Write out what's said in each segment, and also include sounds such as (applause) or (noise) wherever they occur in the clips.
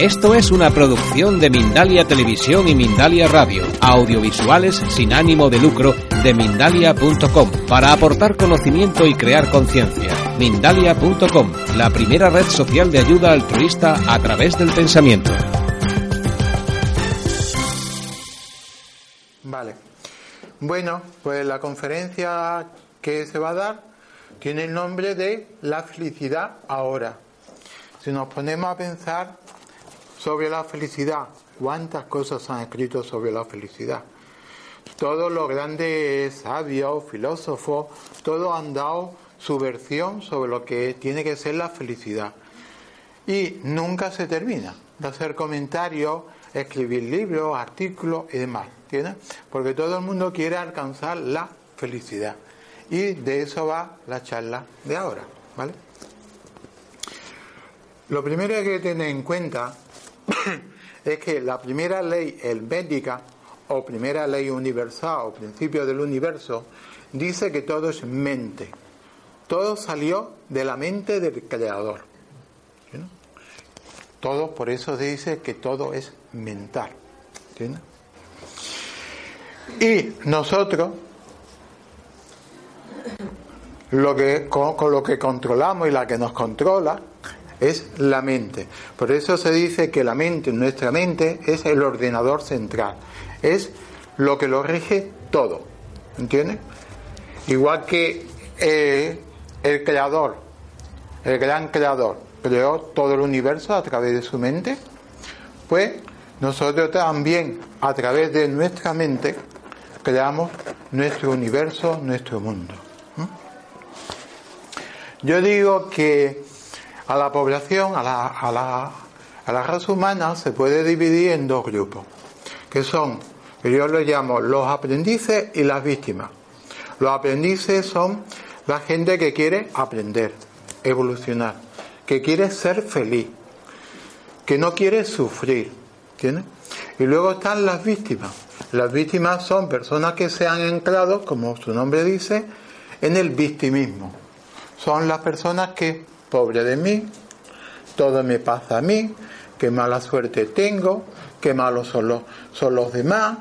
Esto es una producción de Mindalia Televisión y Mindalia Radio, audiovisuales sin ánimo de lucro de mindalia.com, para aportar conocimiento y crear conciencia. Mindalia.com, la primera red social de ayuda altruista a través del pensamiento. Vale. Bueno, pues la conferencia que se va a dar tiene el nombre de La felicidad ahora. Si nos ponemos a pensar sobre la felicidad, ¿cuántas cosas han escrito sobre la felicidad? Todos los grandes sabios, filósofos, todos han dado su versión sobre lo que tiene que ser la felicidad. Y nunca se termina de hacer comentarios, escribir libros, artículos y demás. ¿entiendes? Porque todo el mundo quiere alcanzar la felicidad. Y de eso va la charla de ahora. ¿vale? Lo primero que hay que tener en cuenta (coughs) es que la primera ley helvética o primera ley universal o principio del universo dice que todo es mente. Todo salió de la mente del creador. Todo, por eso dice que todo es mental. Y nosotros, lo que, con lo que controlamos y la que nos controla, es la mente. Por eso se dice que la mente, nuestra mente, es el ordenador central, es lo que lo rige todo. ¿Entiendes? Igual que eh, el creador, el gran creador, creó todo el universo a través de su mente, pues nosotros también a través de nuestra mente creamos nuestro universo, nuestro mundo. Yo digo que a la población, a la, a la, a la raza humana, se puede dividir en dos grupos, que son, yo los llamo los aprendices y las víctimas. Los aprendices son la gente que quiere aprender, evolucionar, que quiere ser feliz, que no quiere sufrir. ¿Entiendes? Y luego están las víctimas. Las víctimas son personas que se han anclado, como su nombre dice, en el victimismo. Son las personas que pobre de mí, todo me pasa a mí, qué mala suerte tengo, qué malos son los, son los demás,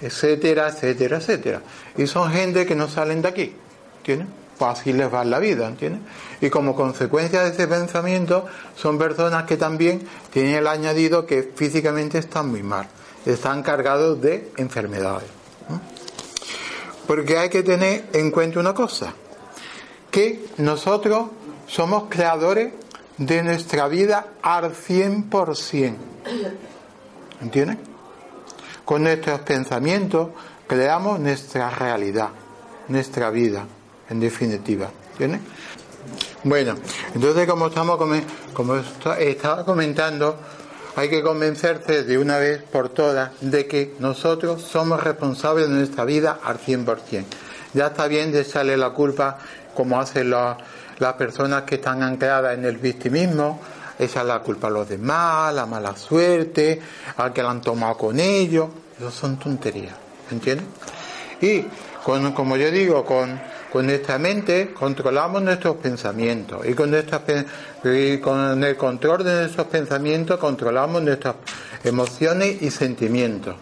etcétera, etcétera, etcétera. Y son gente que no salen de aquí, ¿entiendes? Pues así les va la vida, ¿entiendes? Y como consecuencia de ese pensamiento, son personas que también tienen el añadido que físicamente están muy mal, están cargados de enfermedades. Porque hay que tener en cuenta una cosa, que nosotros somos creadores de nuestra vida al 100%. ¿Entienden? Con nuestros pensamientos creamos nuestra realidad, nuestra vida, en definitiva. ¿Entienden? Bueno, entonces como estamos como estaba comentando, hay que convencerse de una vez por todas de que nosotros somos responsables de nuestra vida al 100%. Ya está bien de echarle la culpa como hacen los las personas que están ancladas en el victimismo, esa es la culpa a los demás, la mala suerte, al que la han tomado con ellos, eso son tonterías, ¿entiendes? Y con, como yo digo, con, con nuestra mente controlamos nuestros pensamientos y con, nuestras, y con el control de nuestros pensamientos controlamos nuestras emociones y sentimientos.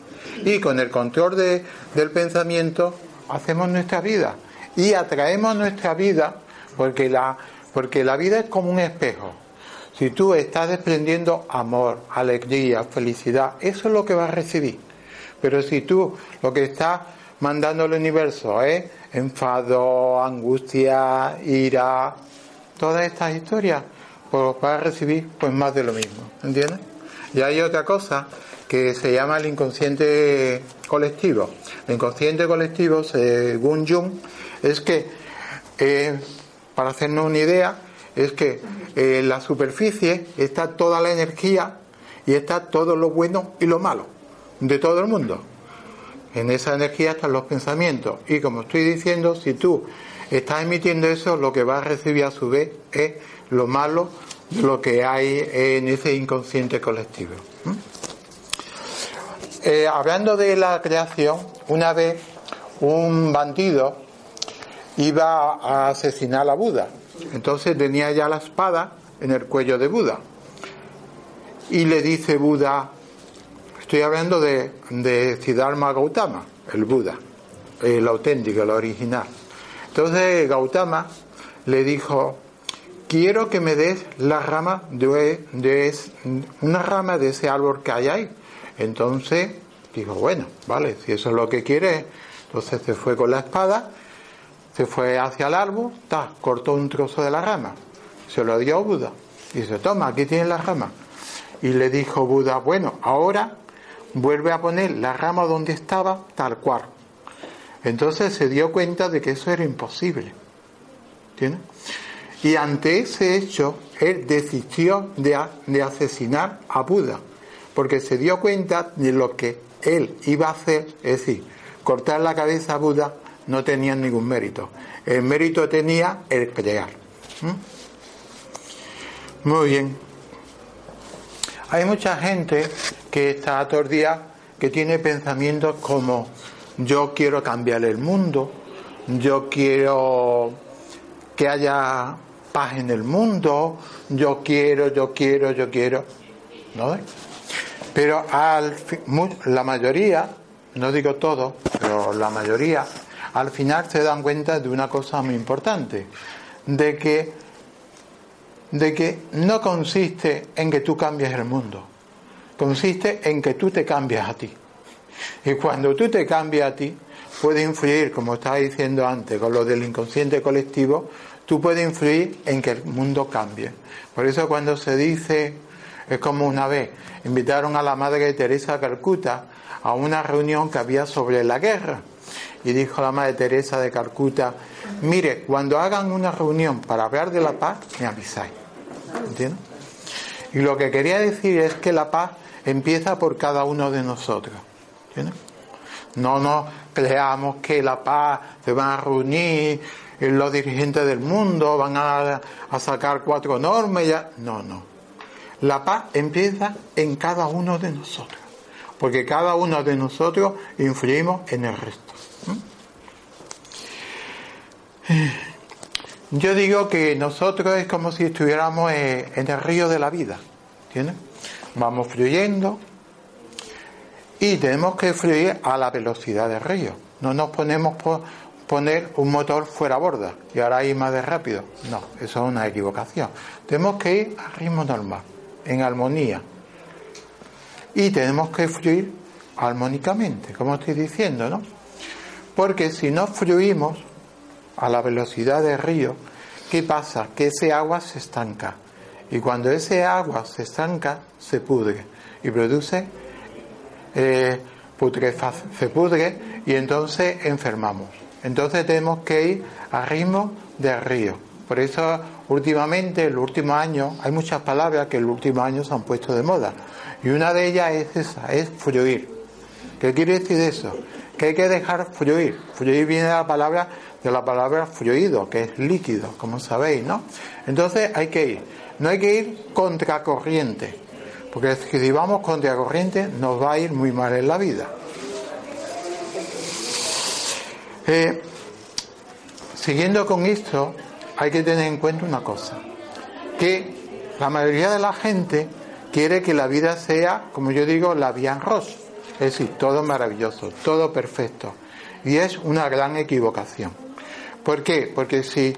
Y con el control de, del pensamiento hacemos nuestra vida y atraemos nuestra vida porque la, porque la vida es como un espejo. Si tú estás desprendiendo amor, alegría, felicidad, eso es lo que vas a recibir. Pero si tú lo que estás mandando al universo es enfado, angustia, ira, todas estas historias, pues vas a recibir pues más de lo mismo, ¿entiendes? Y hay otra cosa que se llama el inconsciente colectivo. El inconsciente colectivo, según Jung, es que para hacernos una idea, es que en la superficie está toda la energía y está todo lo bueno y lo malo de todo el mundo. En esa energía están los pensamientos. Y como estoy diciendo, si tú estás emitiendo eso, lo que vas a recibir a su vez es lo malo de lo que hay en ese inconsciente colectivo. Eh, hablando de la creación, una vez un bandido iba a asesinar a Buda. Entonces tenía ya la espada en el cuello de Buda. y le dice Buda, estoy hablando de, de Siddhartha Gautama, el Buda, el auténtico, el original. Entonces Gautama le dijo, quiero que me des la rama de, de, una rama de ese árbol que hay ahí. Entonces dijo, bueno, vale, si eso es lo que quiere, entonces se fue con la espada, se fue hacia el árbol, ta, cortó un trozo de la rama, se lo dio a Buda. Y dice, toma, aquí tienes la rama. Y le dijo Buda, bueno, ahora vuelve a poner la rama donde estaba tal cual. Entonces se dio cuenta de que eso era imposible. Y ante ese hecho, él desistió de, de, asesinar a Buda, porque se dio cuenta de lo que él iba a hacer, es decir, cortar la cabeza a Buda no tenía ningún mérito. El mérito tenía el crear. Muy bien. Hay mucha gente que está día que tiene pensamientos como yo quiero cambiar el mundo, yo quiero que haya paz en el mundo, yo quiero, yo quiero, yo quiero. ¿No? Pero al, la mayoría, no digo todo, pero la mayoría, al final se dan cuenta de una cosa muy importante, de que de que no consiste en que tú cambies el mundo, consiste en que tú te cambias a ti. Y cuando tú te cambias a ti, puede influir, como estaba diciendo antes, con lo del inconsciente colectivo, tú puedes influir en que el mundo cambie. Por eso cuando se dice, es como una vez, invitaron a la Madre Teresa de Calcuta a una reunión que había sobre la guerra. Y dijo la Madre Teresa de Calcuta, mire, cuando hagan una reunión para hablar de la paz, me avisáis. ¿Entiendes? Y lo que quería decir es que la paz empieza por cada uno de nosotros. ¿Entiendes? No nos creamos que la paz se van a reunir los dirigentes del mundo, van a, sacar cuatro normas. Ya. No, no. La paz empieza en cada uno de nosotros, porque cada uno de nosotros influimos en el resto. Yo digo que nosotros es como si estuviéramos eh, en el río de la vida, ¿entiendes? Vamos fluyendo y tenemos que fluir a la velocidad del río. No nos ponemos por poner un motor fuera borda y ahora ir más de rápido. No, eso es una equivocación. Tenemos que ir a ritmo normal, en armonía. Y tenemos que fluir armónicamente, como estoy diciendo, ¿no? Porque si no fluimos, a la velocidad del río, ¿qué pasa? Que ese agua se estanca. Y cuando ese agua se estanca, se pudre y produce eh, se pudre y entonces enfermamos. Entonces tenemos que ir a ritmo del río. Por eso últimamente, el último año, hay muchas palabras que en los últimos años se han puesto de moda. Y una de ellas es esa, es fluir. ¿Qué quiere decir eso? Que hay que dejar fluir. Fluir viene de la palabra de la palabra fluido, que es líquido, como sabéis, ¿no? Entonces hay que ir. No hay que ir contracorriente, porque si vamos contracorriente nos va a ir muy mal en la vida. Eh, siguiendo con esto, hay que tener en cuenta una cosa, que la mayoría de la gente quiere que la vida sea, como yo digo, la vía rosa, es decir, todo maravilloso, todo perfecto. Y es una gran equivocación. ¿Por qué? Porque si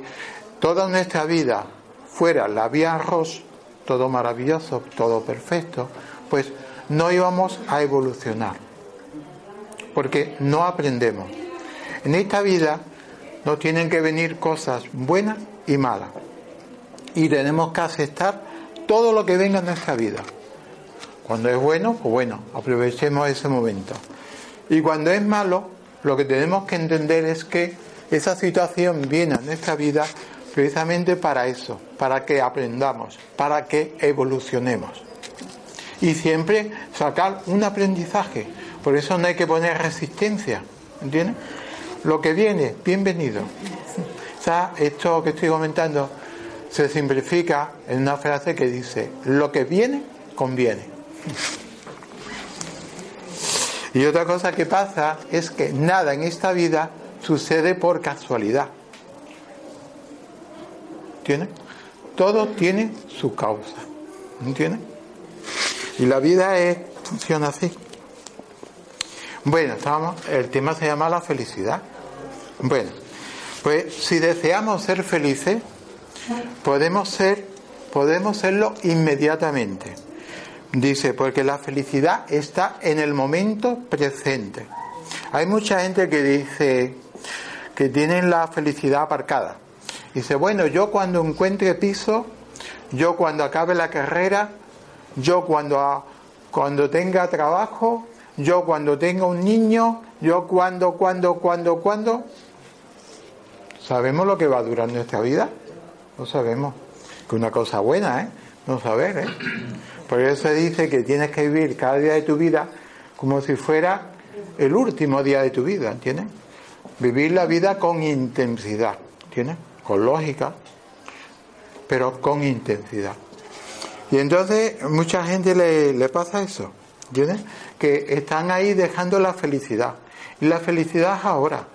toda nuestra vida fuera la vía arroz, todo maravilloso, todo perfecto, pues no íbamos a evolucionar. Porque no aprendemos. En esta vida nos tienen que venir cosas buenas y malas. Y tenemos que aceptar todo lo que venga en nuestra vida. Cuando es bueno, pues bueno, aprovechemos ese momento. Y cuando es malo, lo que tenemos que entender es que esa situación viene a nuestra vida precisamente para eso, para que aprendamos, para que evolucionemos. Y siempre sacar un aprendizaje. Por eso no hay que poner resistencia. ¿Entiendes? Lo que viene, bienvenido. Esto que estoy comentando se simplifica en una frase que dice, lo que viene, conviene. Y otra cosa que pasa es que nada en esta vida sucede por casualidad. ¿Entiendes? Todo tiene su causa. ¿Entiendes? Y la vida es, funciona así. Bueno, estamos, el tema se llama la felicidad. Bueno, pues si deseamos ser felices, podemos ser, podemos serlo inmediatamente. Dice, porque la felicidad está en el momento presente. Hay mucha gente que dice que tienen la felicidad aparcada. Dice, bueno, yo cuando encuentre piso, yo cuando acabe la carrera, yo cuando, cuando tenga trabajo, yo cuando tenga un niño, yo cuando, cuando, cuando, cuando. ¿Sabemos lo que va a durar nuestra vida? No sabemos. Que una cosa buena, ¿eh? No saber, ¿eh? Por eso se dice que tienes que vivir cada día de tu vida como si fuera el último día de tu vida, ¿entiendes? Vivir la vida con intensidad, ¿entiendes? Con lógica, pero con intensidad. Y entonces mucha gente le, le pasa eso, ¿entiendes? Que están ahí dejando la felicidad. Y la felicidad es ahora,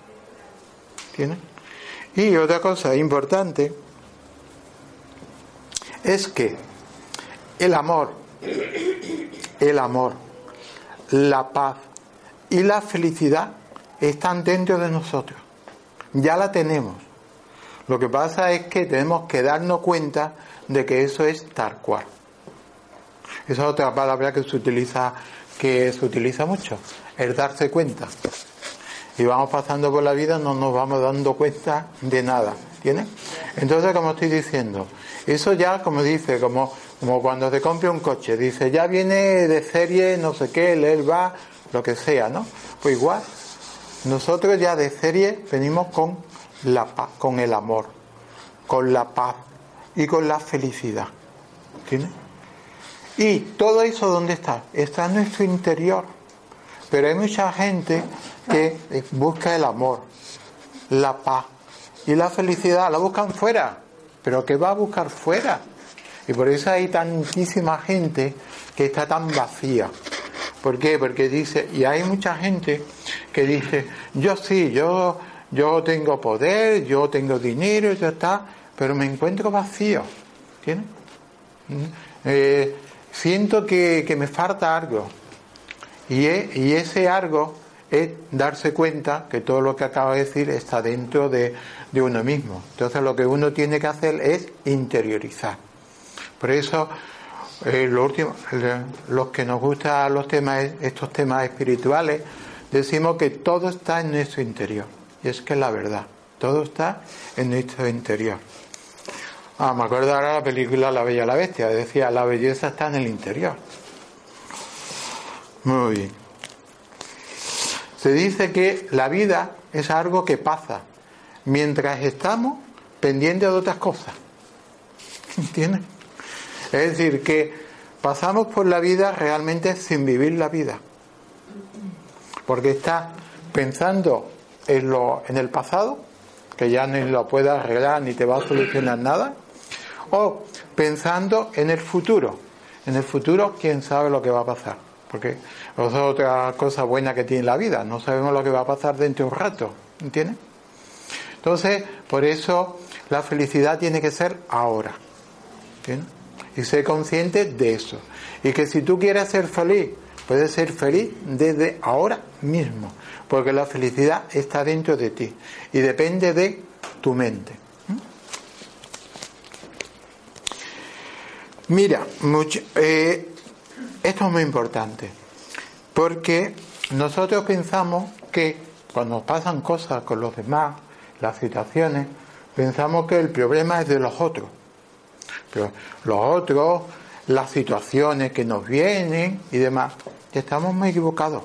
¿entiendes? Y otra cosa importante es que el amor, el amor, la paz y la felicidad están dentro de nosotros. Ya la tenemos. Lo que pasa es que tenemos que darnos cuenta de que eso es tal cual. Esa es otra palabra que se utiliza, que se utiliza mucho, el darse cuenta. Y vamos pasando por la vida, no nos vamos dando cuenta de nada. ¿Tienes? Entonces, como estoy diciendo, eso ya, como dice, como, como cuando te compre un coche, dice, ya viene de serie, no sé qué, él va, lo que sea, ¿no? Pues igual, nosotros ya de serie venimos con la paz, con el amor, con la paz y con la felicidad. ¿Entiendes? Y todo eso, ¿dónde está? Está en nuestro interior. Pero hay mucha gente que busca el amor, la paz y la felicidad, la buscan fuera. Pero ¿qué va a buscar fuera? Y por eso hay tantísima gente que está tan vacía. ¿Por qué? Porque dice, y hay mucha gente que dice, yo sí, yo, yo tengo poder, yo tengo dinero, ya está, pero me encuentro vacío. ¿Tienes? ¿Mm? Eh, siento que, que, me falta algo. Y, y ese algo es darse cuenta que todo lo que acabo de decir está dentro de, de uno mismo. Entonces lo que uno tiene que hacer es interiorizar. Por eso eh, lo último, los que nos gustan los temas, estos temas espirituales, decimos que todo está en nuestro interior. Y es que es la verdad, todo está en nuestro interior. Ah, me acuerdo ahora la película La Bella y la Bestia, decía, la belleza está en el interior. Muy bien. Se dice que la vida es algo que pasa mientras estamos pendientes de otras cosas. ¿Entiendes? Es decir, que pasamos por la vida realmente sin vivir la vida. Porque está pensando en, lo, en el pasado, que ya ni lo puedes arreglar ni te va a solucionar nada, o pensando en el futuro. En el futuro, quién sabe lo que va a pasar. Porque eso es otra cosa buena que tiene la vida. No sabemos lo que va a pasar dentro de un rato. ¿Entiendes? Entonces, por eso la felicidad tiene que ser ahora. ¿Entiendes? Y ser consciente de eso. Y que si tú quieres ser feliz, puedes ser feliz desde ahora mismo, porque la felicidad está dentro de ti y depende de tu mente. ¿Mm? Mira, eh, esto es muy importante, porque nosotros pensamos que cuando pasan cosas con los demás, las situaciones, pensamos que el problema es de los otros pero los otros, las situaciones que nos vienen y demás, estamos muy equivocados.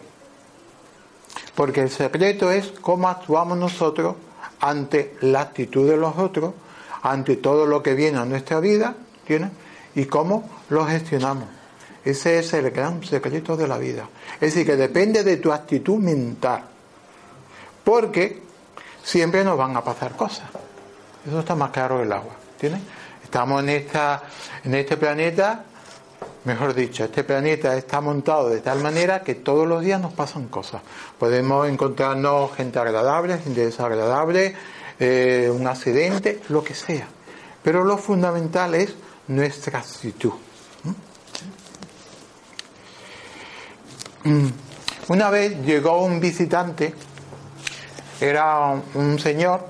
Porque el secreto es cómo actuamos nosotros ante la actitud de los otros, ante todo lo que viene a nuestra vida, ¿tienes? Y cómo lo gestionamos. Ese es el gran secreto de la vida. Es decir, que depende de tu actitud mental. Porque siempre nos van a pasar cosas. Eso está más claro que el agua. ¿Tienes? Estamos en, este planeta, mejor dicho, este planeta está montado de tal manera que todos los días nos pasan cosas. Podemos encontrarnos gente agradable, gente desagradable, eh, un accidente, lo que sea. Pero lo fundamental es nuestra actitud. mm, una vez llegó un visitante, era un señor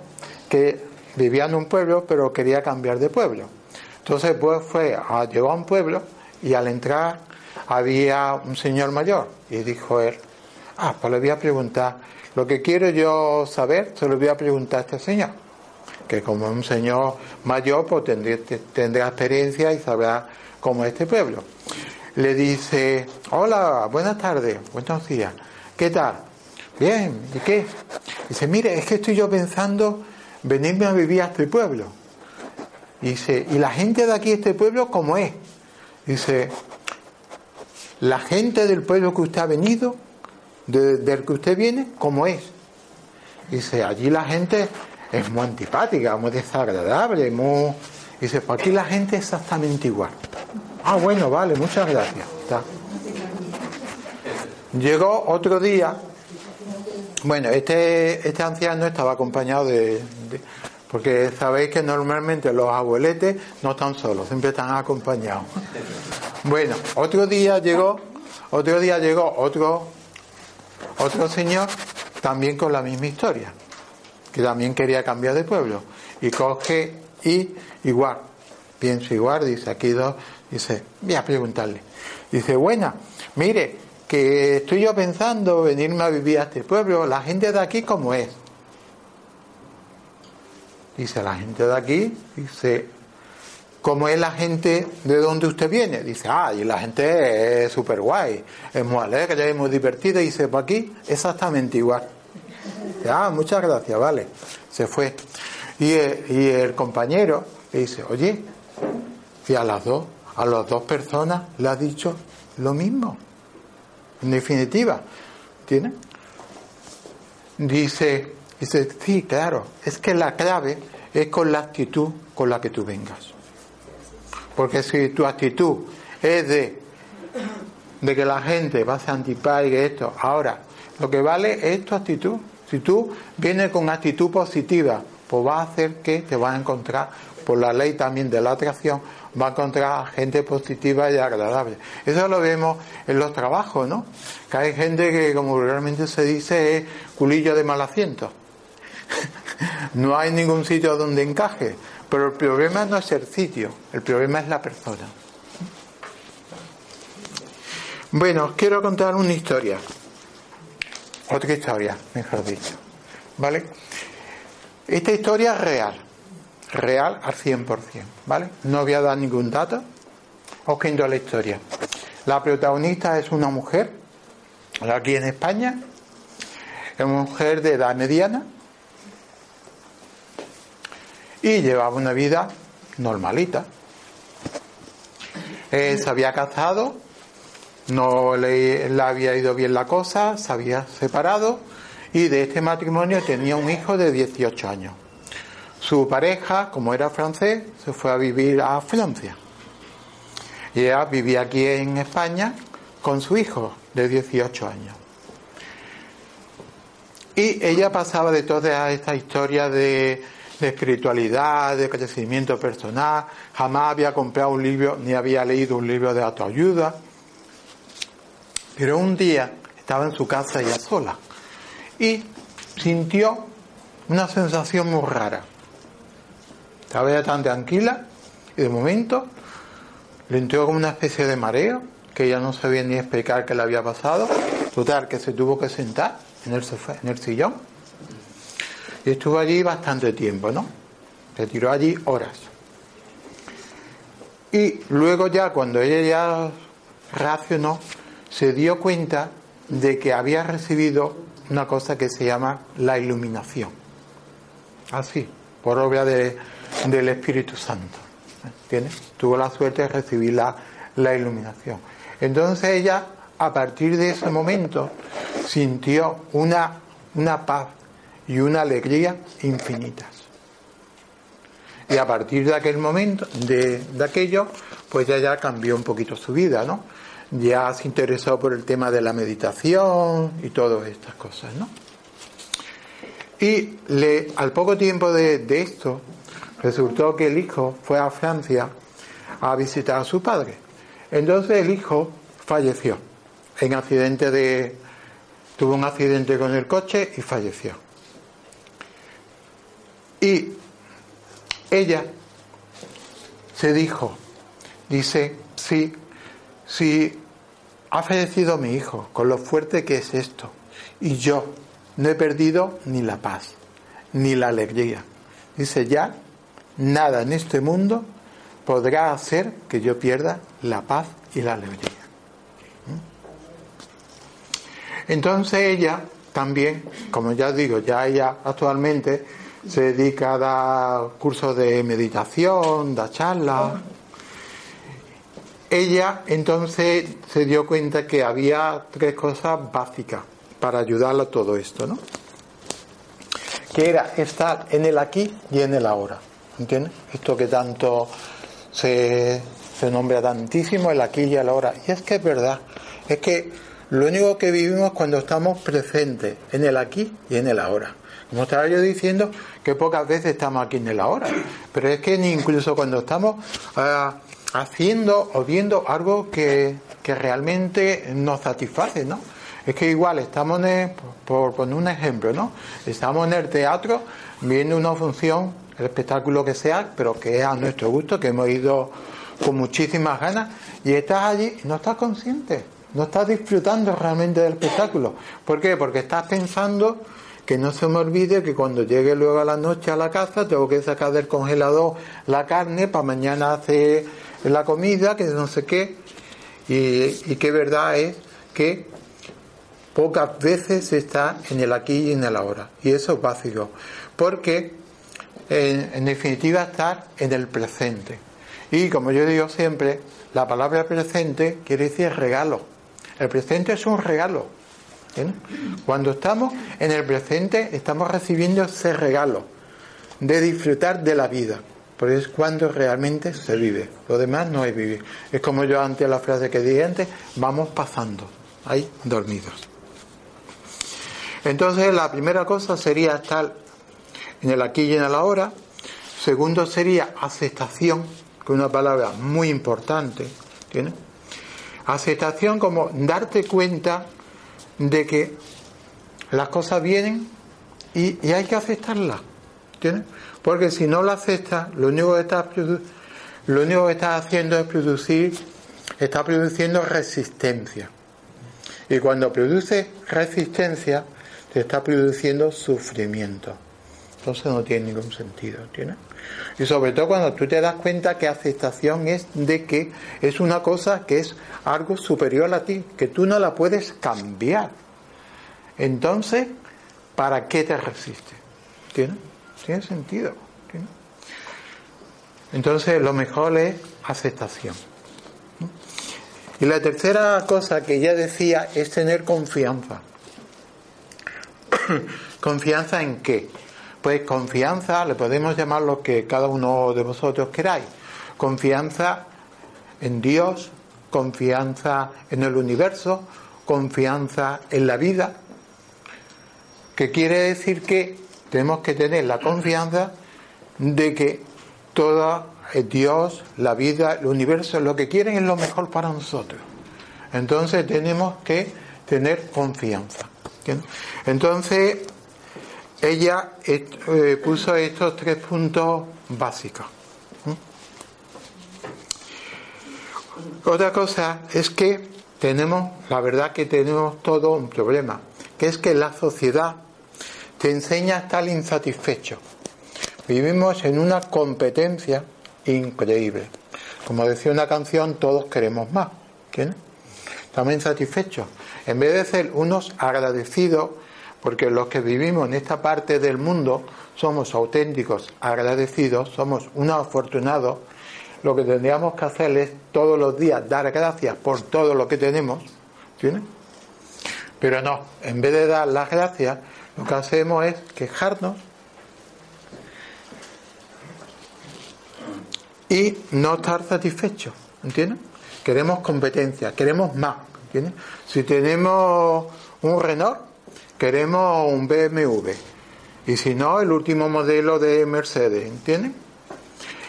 que vivía en un pueblo pero quería cambiar de pueblo. Entonces pues fue, a, llegó a un pueblo y al entrar había un señor mayor y dijo él, ah, pues le voy a preguntar, lo que quiero yo saber se lo voy a preguntar a este señor, que como un señor mayor pues tendrá, tendrá experiencia y sabrá cómo es este pueblo. Le dice, hola, buenas tardes, buenos días, ¿qué tal? Bien, ¿y qué? Dice, mire, es que estoy yo pensando venirme a vivir a este pueblo. Dice, ¿y la gente de aquí, este pueblo, cómo es? Dice, la gente del pueblo que usted ha venido, del que usted viene, ¿cómo es? Dice, allí la gente es muy antipática, muy desagradable, muy... Dice, pues aquí la gente es exactamente igual. Ah, bueno, vale, muchas gracias. Llegó otro día, bueno, este, este anciano estaba acompañado de, porque sabéis que normalmente los abueletes no están solos, siempre están acompañados. Bueno, otro día llegó, otro día llegó otro, otro señor también con la misma historia, que también quería cambiar de pueblo. Y coge y igual, pienso igual, dice aquí dos, dice, voy a preguntarle. Dice, buena, mire, que estoy yo pensando venirme a vivir a este pueblo, la gente de aquí cómo es. Dice la gente de aquí, dice, ¿cómo es la gente de donde usted viene? Dice, ah, y la gente es súper guay, es muy alegre, es muy divertida. Dice, pues aquí exactamente igual. Ah, muchas gracias, vale. Se fue. Y el, y el compañero le dice, oye, y a las dos, a las dos personas le ha dicho lo mismo. En definitiva, ¿tiene? Dice, Dice, sí, claro, es que la clave es con la actitud con la que tú vengas. Porque si tu actitud es de, de que la gente va a ser antipática esto, ahora, lo que vale es tu actitud. Si tú vienes con actitud positiva, pues va a hacer que te vas a encontrar, por la ley también de la atracción, va a encontrar gente positiva y agradable. Eso lo vemos en los trabajos, ¿no? Que hay gente que, como realmente se dice, es culillo de mal asiento (laughs) no hay ningún sitio donde encaje, pero el problema no es el sitio, el problema es la persona. Bueno, os quiero contar una historia. Otra historia, mejor dicho. ¿Vale? Esta historia es real. Real al 100%. ¿Vale? No voy a dar ningún dato. Os cuento la historia. La protagonista es una mujer, aquí en España. Es una mujer de edad mediana y llevaba una vida normalita. Eh, se había casado, no le, había ido bien la cosa, se había separado y de este matrimonio tenía un hijo de 18 años. Su pareja, como era francés, se fue a vivir a Francia. Ella vivía aquí en España con su hijo de 18 años. Y ella pasaba de toda esta historia de de espiritualidad, de crecimiento personal, jamás había comprado un libro ni había leído un libro de autoayuda. Pero un día estaba en su casa ella sola y sintió una sensación muy rara. Estaba ella tan tranquila y de momento le entró como una especie de mareo que ella no sabía ni explicar qué le había pasado. Total, que se tuvo que sentar en el, en el sillón y estuvo allí bastante tiempo, ¿no? Se tiró allí horas. Y luego ya cuando ella ya racionó, se dio cuenta de que había recibido una cosa que se llama la iluminación. Así, por obra de, del Espíritu Santo. Tuvo la suerte de recibir la, la iluminación. Entonces ella, a partir de ese momento, sintió una, una paz y una alegría infinitas. Y a partir de aquel momento, de, aquello, pues ya, ya cambió un poquito su vida, ¿no? Ya se interesó por el tema de la meditación y todas estas cosas, ¿no? Y le, al poco tiempo de, de esto, resultó que el hijo fue a Francia a visitar a su padre. Entonces el hijo falleció en accidente de tuvo un accidente con el coche y falleció. Y ella se dijo, dice, sí, sí, ha fallecido mi hijo, con lo fuerte que es esto, y yo no he perdido ni la paz, ni la alegría. Dice, ya nada en este mundo podrá hacer que yo pierda la paz y la alegría. Entonces ella también, como ya digo, ya ella actualmente se dedica a dar cursos de meditación, da charlas. Ella entonces se dio cuenta que había tres cosas básicas para ayudarla a todo esto, ¿no? Que era estar en el aquí y en el ahora. ¿Entiendes? Esto que tanto se, se nombra tantísimo, el aquí y el ahora. Y es que es verdad. Es que lo único que vivimos cuando estamos presentes en el aquí y en el ahora. Como estaba yo diciendo, que pocas veces estamos aquí en el ahora. Pero es que incluso cuando estamos eh, haciendo o viendo algo que, realmente nos satisface, ¿no? Es que igual estamos, en, por poner un ejemplo, ¿no? Estamos en el teatro viendo una función, el espectáculo que sea, pero que es a nuestro gusto, que hemos ido con muchísimas ganas, y estás allí y no estás consciente no estás disfrutando realmente del espectáculo. ¿Por qué? Porque estás pensando que no se me olvide que cuando llegue luego a la noche a la casa tengo que sacar del congelador la carne para mañana hacer la comida, que no sé qué. Y, y que verdad es que pocas veces está en el aquí y en el ahora. Y eso es básico. Porque en, en definitiva estar en el presente. Y como yo digo siempre, la palabra presente quiere decir regalo. El presente es un regalo. Cuando estamos en el presente, estamos recibiendo ese regalo de disfrutar de la vida. Porque es cuando realmente se vive. Lo demás no es vivir. Es como yo antes la frase que dije antes, vamos pasando, ahí dormidos. Entonces la primera cosa sería estar en el aquí y en el ahora. Segundo sería aceptación, que es una palabra muy importante. ¿tiene? Aceptación como darte cuenta de que las cosas vienen y, hay que aceptarlas. ¿Entiendes? Porque si no las aceptas, lo único que estás, lo único que haciendo es producir, está produciendo resistencia. Y cuando produce resistencia, te está produciendo sufrimiento. Entonces no tiene ningún sentido. ¿entiendes? Y sobre todo cuando tú te das cuenta que aceptación es de que es una cosa que es algo superior a ti, que tú no la puedes cambiar. Entonces, ¿para qué te resistes? ¿Tiene? Tiene sentido. Entonces, lo mejor es aceptación. Y la tercera cosa que ya decía es tener confianza. (coughs) ¿Confianza en qué? Pues confianza, le podemos llamar lo que cada uno de vosotros queráis. Confianza en Dios, confianza en el universo, confianza en la vida, que quiere decir que tenemos que tener la confianza de que todo Dios, la vida, el universo, lo que quieren es lo mejor para nosotros. Entonces tenemos que tener confianza. Entonces, ella eh, puso estos tres puntos básicos. Otra cosa es que tenemos, la verdad que tenemos todo un problema, que es que la sociedad te enseña a estar insatisfecho. Vivimos en una competencia increíble. Como decía una canción, todos queremos más. ¿Quién? Estamos insatisfechos. En vez de ser unos agradecidos porque los que vivimos en esta parte del mundo somos auténticos agradecidos, somos unos afortunados, lo que tendríamos que hacer es todos los días dar gracias por todo lo que tenemos, ¿tiene? Pero no, en vez de dar las gracias, lo que hacemos es quejarnos y no estar satisfechos, ¿entiendes? Queremos competencia, queremos más, ¿entiendes? Si tenemos un Renault, queremos un BMW. Y si no, el último modelo de Mercedes, ¿entienden?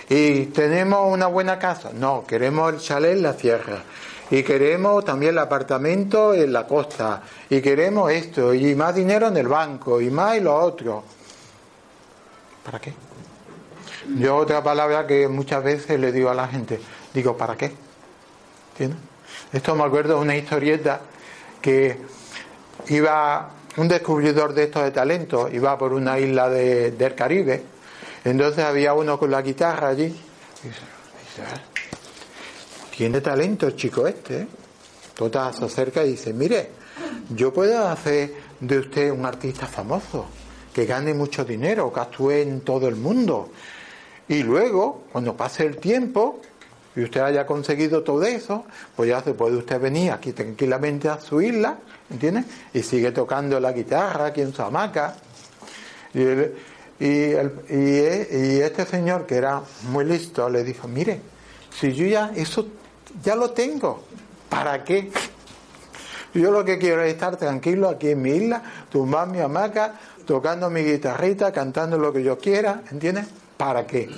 Y tenemos una buena casa. No, queremos el chalet en la sierra. y queremos también el apartamento en la costa, y queremos esto, y más dinero en el banco, y más y lo otro. ¿Para qué? Yo otra palabra que muchas veces le digo a la gente, digo, ¿para qué? ¿Entiendes? Esto me acuerdo de una historieta que iba un descubridor de estos de talentos, iba por una isla del Caribe, entonces había uno con la guitarra allí, y dice, tiene talento el chico este, ¿eh? Total se acerca y dice, mire, yo puedo hacer de usted un artista famoso, que gane mucho dinero, que actúe en todo el mundo. Y luego, cuando pase el tiempo, y usted haya conseguido todo eso, pues ya se puede usted venir aquí tranquilamente a su isla, ¿entiende? Y sigue tocando la guitarra aquí en su hamaca. Y, y, y, este señor, que era muy listo, le dijo, mire, si yo ya eso ya lo tengo, ¿para qué? Yo lo que quiero es estar tranquilo aquí en mi isla, tumbar mi hamaca, tocando mi guitarrita, cantando lo que yo quiera, ¿entiendes? ¿Para qué?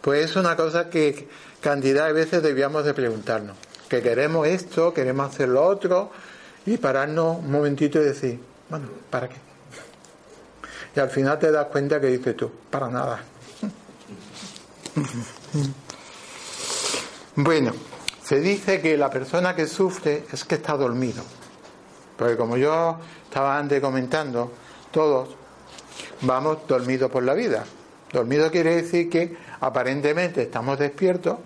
Pues es una cosa que cantidad de veces debíamos de preguntarnos. Que queremos esto, queremos hacer lo otro y pararnos un momentito y decir, bueno, ¿para qué? Y al final te das cuenta que dices tú, para nada. (laughs) Bueno, se dice que la persona que sufre es que está dormido. Porque como yo estaba antes comentando, todos vamos dormidos por la vida. Dormido quiere decir que aparentemente estamos despiertos,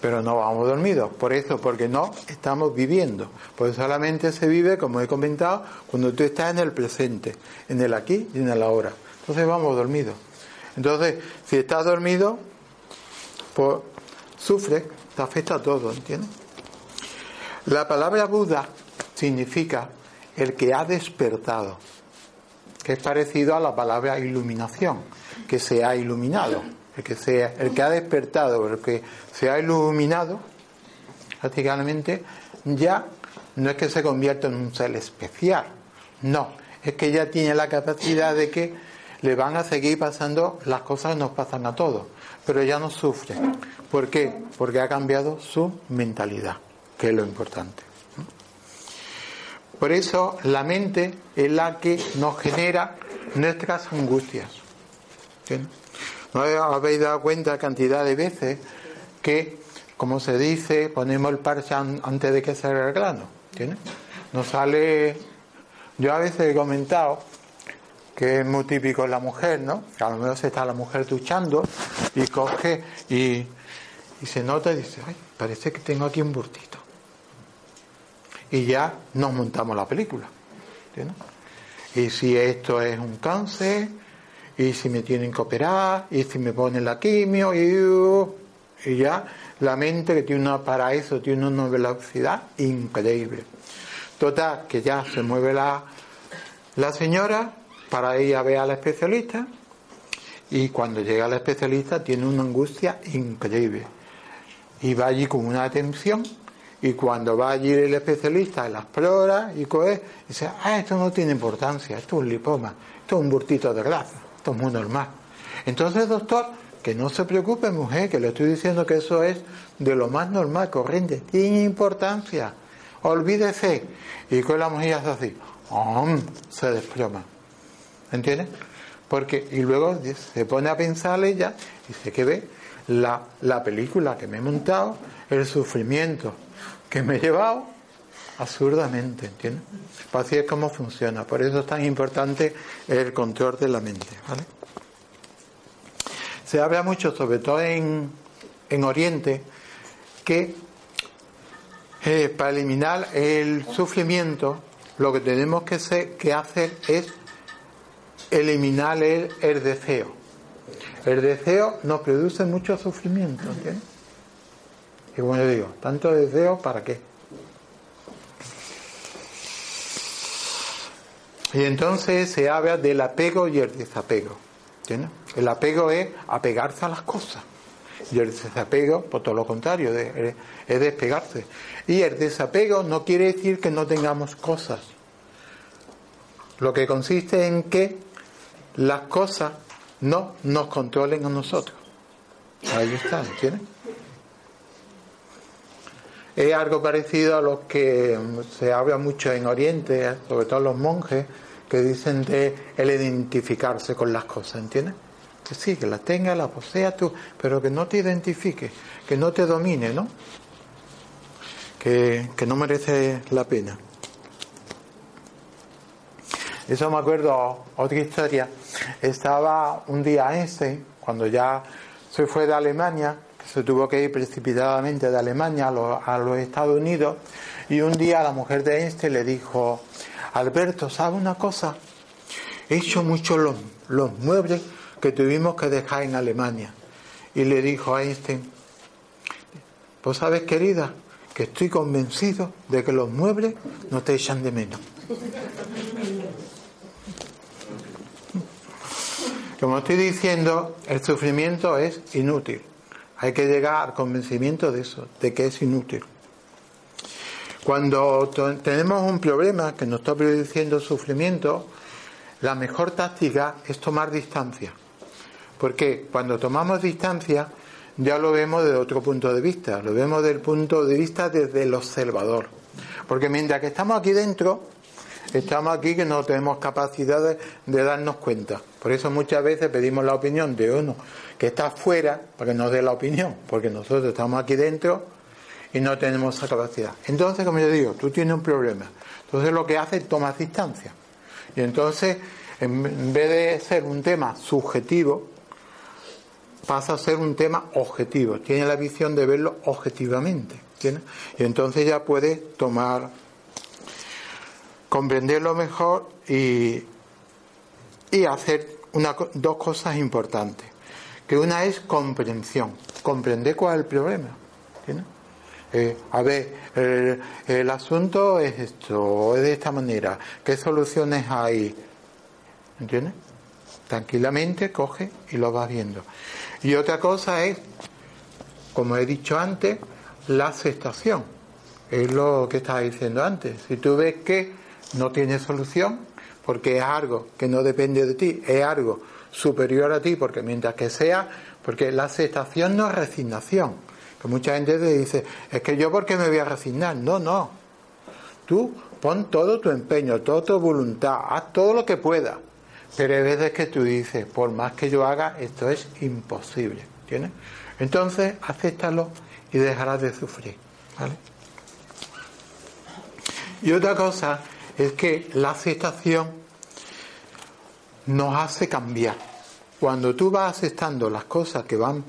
pero no vamos dormidos. Por eso, porque no estamos viviendo. Pues solamente se vive, como he comentado, cuando tú estás en el presente, en el aquí y en el ahora. Entonces vamos dormidos. Entonces, si estás dormido, pues sufre, te afecta a todo, ¿entiendes? La palabra Buda significa el que ha despertado que es parecido a la palabra iluminación, que se ha iluminado, el que, sea, el que ha despertado, el que se ha iluminado, prácticamente ya no es que se convierta en un ser especial, no, es que ya tiene la capacidad de que le van a seguir pasando las cosas que nos pasan a todos, pero ya no sufre. ¿Por qué? Porque ha cambiado su mentalidad, que es lo importante. Por eso la mente es la que nos genera nuestras angustias. ¿No habéis dado cuenta cantidad de veces que, como se dice, ponemos el parche antes de que salga el grano? Nos sale. Yo a veces he comentado que es muy típico la mujer, ¿no? A lo mejor se está la mujer duchando y coge y, y se nota y dice, ay, parece que tengo aquí un burtito y ya nos montamos la película. Y si esto es un cáncer, y si me tienen que operar, y si me ponen la quimio, y, y ya la mente que tiene una, para eso tiene una velocidad increíble. Total, que ya se mueve la, la señora para ir a ver a especialista, y cuando llega la especialista tiene una angustia increíble. Y va allí con una atención y cuando va allí el especialista, la explora y coge, dice, ah, esto no tiene importancia, esto es un lipoma, esto es un burtito de grasa, esto es muy normal. Entonces, doctor, que no se preocupe, mujer, que le estoy diciendo que eso es de lo más normal, corriente, tiene importancia, olvídese. Y con la mujer hace así, se desploma. ¿Entiendes? Porque, y luego se pone a pensar ella, y dice que ve la, la película que me he montado, el sufrimiento, que me he llevado absurdamente, ¿entiendes? Así es como funciona. Por eso es tan importante el control de la mente. Se habla mucho, sobre todo en, en Oriente, que eh, para eliminar el sufrimiento, lo que tenemos que, hacer es eliminar el, el deseo. El deseo nos produce mucho sufrimiento, ¿entiendes? Y yo digo, tanto deseo, ¿para qué? Y entonces se habla del apego y el desapego. El apego es apegarse a las cosas. Y el desapego, por todo lo contrario, es despegarse. Y el desapego no quiere decir que no tengamos cosas. Lo que consiste en que las cosas no nos controlen a nosotros. Ahí está, ¿entiendes? Es algo parecido a lo que se habla mucho en Oriente, sobre todo los monjes, que dicen de el identificarse con las cosas, ¿entiendes? Que sí, que las tengas, las poseas tú, pero que no te identifiques, que no te domine, ¿no? Que, que no merece la pena. Eso me acuerdo, otra historia. Estaba un día Einstein, cuando ya se fue de Alemania, se tuvo que ir precipitadamente de Alemania a los, Estados Unidos, y un día la mujer de Einstein le dijo, Alberto, ¿sabe una cosa? He hecho mucho los, los muebles que tuvimos que dejar en Alemania. Y le dijo a Einstein, pues sabes querida, que estoy convencido de que los muebles no te echan de menos. Como estoy diciendo, el sufrimiento es inútil. Hay que llegar al convencimiento de eso, de que es inútil. Cuando tenemos un problema que nos está produciendo sufrimiento, la mejor táctica es tomar distancia. Porque cuando tomamos distancia, ya lo vemos desde otro punto de vista, lo vemos desde el punto de vista desde el observador. Porque mientras que estamos aquí dentro, estamos aquí que no tenemos capacidad de, darnos cuenta. Por eso muchas veces pedimos la opinión de uno que está afuera para que nos dé la opinión, porque nosotros estamos aquí dentro y no tenemos esa capacidad. Entonces, como yo digo, tú tienes un problema. Entonces lo que hace es tomar distancia. Y entonces, en vez de ser un tema subjetivo, pasa a ser un tema objetivo. Tiene la visión de verlo objetivamente. Y entonces ya puede tomar comprenderlo mejor y, y hacer dos cosas importantes. Que una es comprensión, comprender cuál es el problema. Eh, a ver, el, asunto es esto, es de esta manera. ¿Qué soluciones hay? ¿Entiendes? Tranquilamente coge y lo vas viendo. Y otra cosa es, como he dicho antes, la aceptación. Es lo que estaba diciendo antes. Si tú ves que no tiene solución porque es algo que no depende de ti, es algo superior a ti, porque mientras que sea, porque la aceptación no es resignación. Que mucha gente te dice, es que yo porque me voy a resignar. No, no. Tú pon todo tu empeño, toda tu voluntad, haz todo lo que puedas. Pero hay veces que tú dices, por más que yo haga, esto es imposible. ¿Tienes? Entonces, acéptalo y dejarás de sufrir. ¿Vale? Y otra cosa es que la aceptación nos hace cambiar. Cuando tú vas aceptando las cosas que van,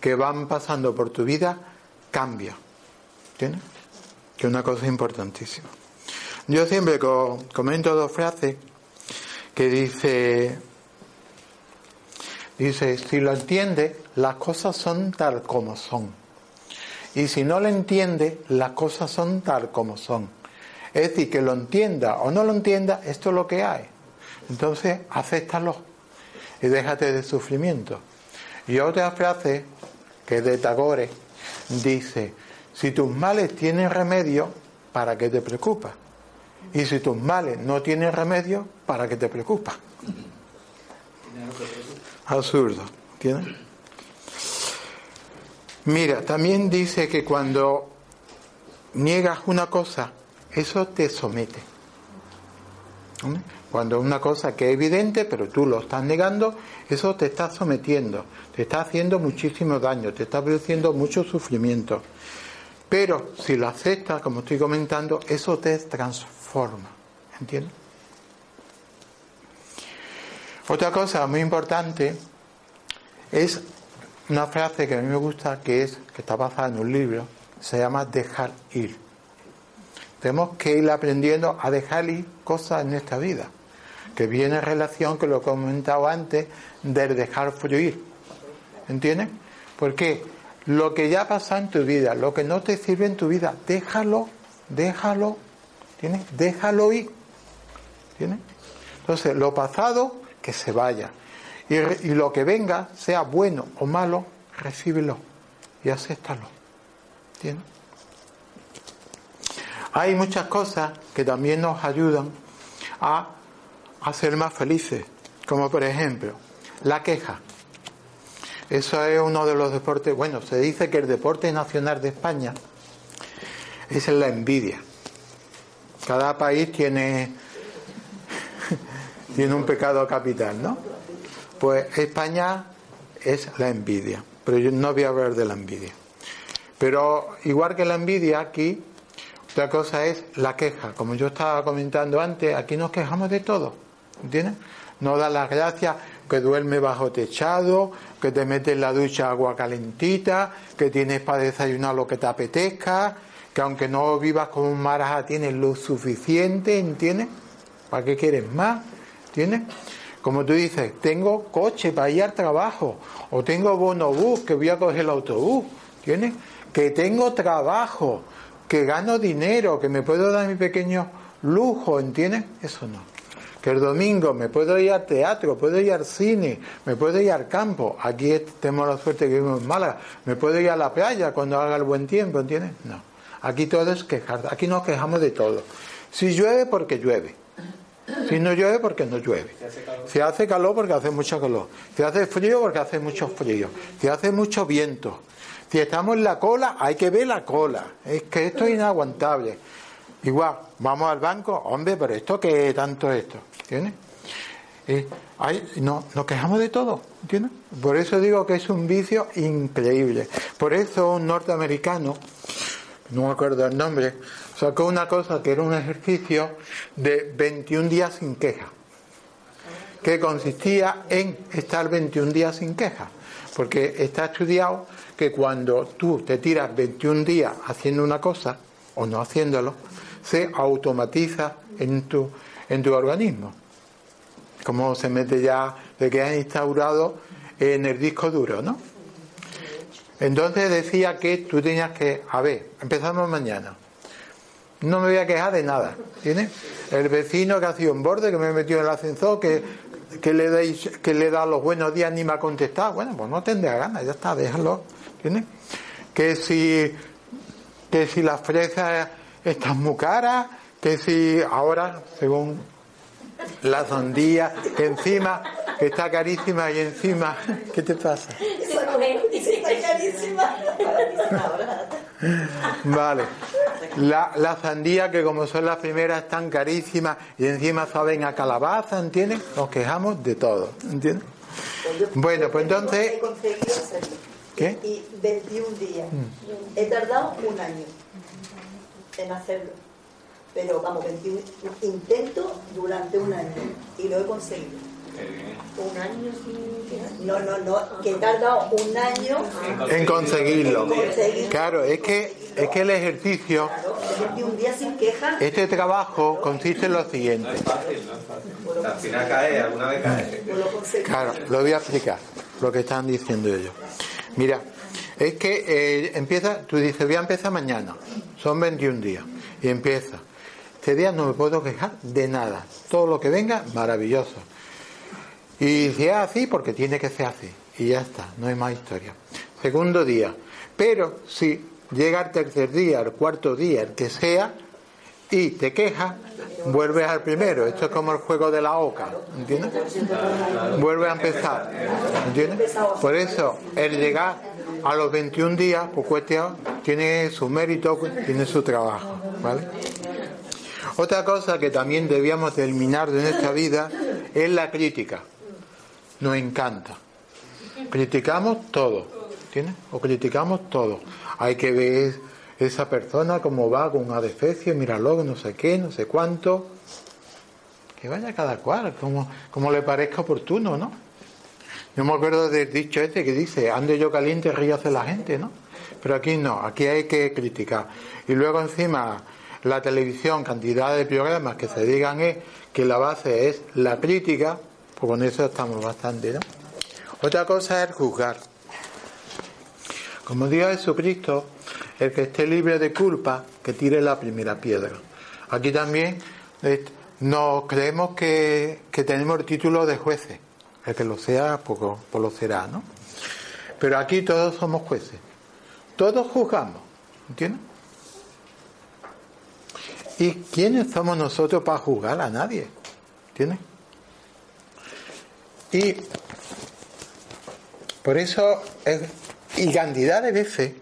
que van pasando por tu vida, cambia. ¿Entiendes? Que es una cosa importantísima. Yo siempre comento dos frases que dice, dice, si lo entiende, las cosas son tal como son. Y si no lo entiende, las cosas son tal como son. Es decir, que lo entienda o no lo entienda, esto es lo que hay. Entonces, acéptalo y déjate de sufrimiento. Y otra frase, que es de Tagore, dice, si tus males tienen remedio, ¿para qué te preocupas? Y si tus males no tienen remedio, ¿para qué te preocupas? Absurdo. ¿Entiendes? Mira, también dice que cuando niegas una cosa, eso te somete. Cuando es una cosa que es evidente, pero tú lo estás negando, eso te está sometiendo, te está haciendo muchísimo daño, te está produciendo mucho sufrimiento. Pero si lo aceptas, como estoy comentando, eso te transforma. ¿Entiendes? Otra cosa muy importante es una frase que a mí me gusta, que es, que está basada en un libro, se llama dejar ir. Tenemos que ir aprendiendo a dejar ir cosas en nuestra vida, que viene en relación, que lo he comentado antes, del dejar fluir. ¿Entiendes? Porque lo que ya pasa en tu vida, lo que no te sirve en tu vida, déjalo, déjalo, ¿tienes? Déjalo ir. ¿Tienes? Entonces, lo pasado, que se vaya. Y, y, lo que venga, sea bueno o malo, recíbelo y acéptalo. ¿Entiendes? Hay muchas cosas que también nos ayudan a, ser más felices, como por ejemplo la queja. Eso es uno de los deportes, bueno, se dice que el deporte nacional de España es la envidia. Cada país tiene, (laughs) tiene un pecado capital, ¿no? Pues España es la envidia, pero yo no voy a hablar de la envidia. Pero igual que la envidia aquí, otra cosa es la queja. Como yo estaba comentando antes, aquí nos quejamos de todo, ¿entiendes? No da las gracias que duerme bajo techado, que te metes en la ducha agua calentita, que tienes para desayunar lo que te apetezca, que aunque no vivas como un maraja tienes lo suficiente, ¿entiendes? ¿Para qué quieres más? ¿Entiendes? Como tú dices, tengo coche para ir al trabajo, o tengo bonobús que voy a coger el autobús, ¿entiendes? Que tengo trabajo, que gano dinero, que me puedo dar mi pequeño lujo, ¿entiendes? Eso no que el domingo me puedo ir al teatro, puedo ir al cine, me puedo ir al campo. Aquí tenemos la suerte que vivimos en Málaga. Me puedo ir a la playa cuando haga el buen tiempo, ¿entiendes? No. Aquí todo es quejar. Aquí nos quejamos de todo. Si llueve, porque llueve. Si no llueve, porque no llueve. Si hace calor, porque hace mucho calor. Si hace frío, porque hace mucho frío. Si hace mucho viento. Si estamos en la cola, hay que ver la cola. Es que esto es inaguantable. Igual, vamos al banco, hombre, pero esto que tanto esto, ¿entiendes? no, nos quejamos de todo, ¿entiendes? Por eso digo que es un vicio increíble. Por eso un norteamericano, no me acuerdo el nombre, sacó una cosa que era un ejercicio de 21 días sin queja, que consistía en estar 21 días sin queja, porque está estudiado que cuando tú te tiras 21 días haciendo una cosa o no haciéndolo, se automatiza en tu, en tu organismo. Como se mete ya, de que has instaurado en el disco duro, ¿no? Entonces decía que tú tenías que, a ver, empezamos mañana. No me voy a quejar de nada, ¿tienes? El vecino que ha sido un borde, que me metió en el ascensor, que, que le deis, que le da los buenos días ni me ha contestado. Bueno, pues no tendrá ganas, ya está, déjalo, ¿tienes? Que si, que si las fresas están muy caras, que si ahora, según la sandía, que encima, que está carísima y encima, (laughs) ¿qué te pasa? Vale. La, la sandía, que como son las primeras, están carísimas y encima saben a calabaza, ¿entiendes? Nos quejamos de todo, ¿entiendes? Bueno, pues entonces... ¿Qué? Y 21 días. He tardado un año en hacerlo. Pero vamos, intento durante un año y lo he conseguido. ¿Un año sin No, no, no, que he tardado un año en conseguirlo. Claro, es que, es que el ejercicio, un día sin queja. este trabajo consiste en lo siguiente. Al final cae, alguna vez cae. Claro, lo voy a explicar, lo que están diciendo ellos. Mira, es que eh, empieza, tú dices, voy a empezar mañana, son 21 días, y empieza. Este día no me puedo quejar de nada, todo lo que venga, maravilloso. Y si es así, porque tiene que ser así, y ya está, no hay más historia. Segundo día, pero si llega el tercer día, el cuarto día, el que sea, y te quejas, vuelves al primero. Esto es como el juego de la oca, ¿entiendes? Vuelve a empezar, ¿entiendes? Por eso, el llegar a los 21 días, pues cuestión, tiene su mérito, tiene su trabajo, ¿vale? Otra cosa que también debíamos eliminar de nuestra vida es la crítica. Nos encanta. Criticamos todo, ¿entiendes? O criticamos todo. Hay que ver esa persona como va con una defecio, míralo, no sé qué, no sé cuánto. Que vaya cada cual, como, como le parezca oportuno, ¿no? Yo me acuerdo del dicho este que dice, ande yo caliente, ríase la gente, ¿no? Pero aquí no, aquí hay que criticar. Y luego encima la televisión, cantidad de programas que se digan es que la base es la crítica, pues con eso estamos bastante, ¿no? Otra cosa es juzgar. Como dijo Jesucristo, el que esté libre de culpa, que tire la primera piedra. Aquí también nos creemos que, que tenemos el título de jueces el que lo sea, pues, pues, lo será, ¿no? Pero aquí todos somos jueces. Todos juzgamos, ¿entiendes? ¿Y quiénes somos nosotros para juzgar a nadie? ¿Entiendes? Y por eso, y cantidad de veces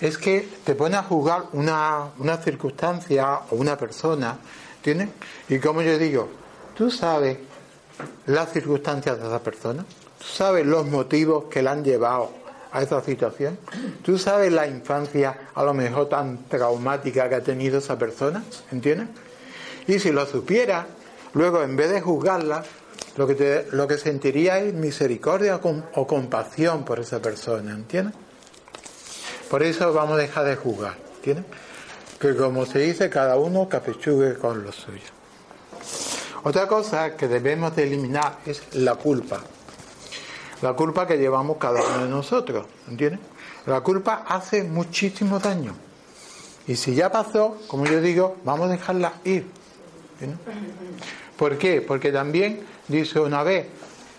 es que te pone a juzgar una, una circunstancia o una persona, ¿tienes? Y como yo digo, tú sabes las circunstancias de esa persona, tú sabes los motivos que la han llevado a esa situación, tú sabes la infancia a lo mejor tan traumática que ha tenido esa persona, ¿entiendes? Y si lo supiera, luego en vez de juzgarla, lo que, te, lo que sentiría es misericordia o, compasión por esa persona, ¿entiendes? Por eso vamos a dejar de juzgar, ¿entiendes? Que como se dice, cada uno capechugue con lo suyo. Otra cosa que debemos de eliminar es la culpa. La culpa que llevamos cada uno de nosotros, ¿entiendes? La culpa hace muchísimo daño. Y si ya pasó, como yo digo, vamos a dejarla ir. ¿Por qué? Porque también dice una vez,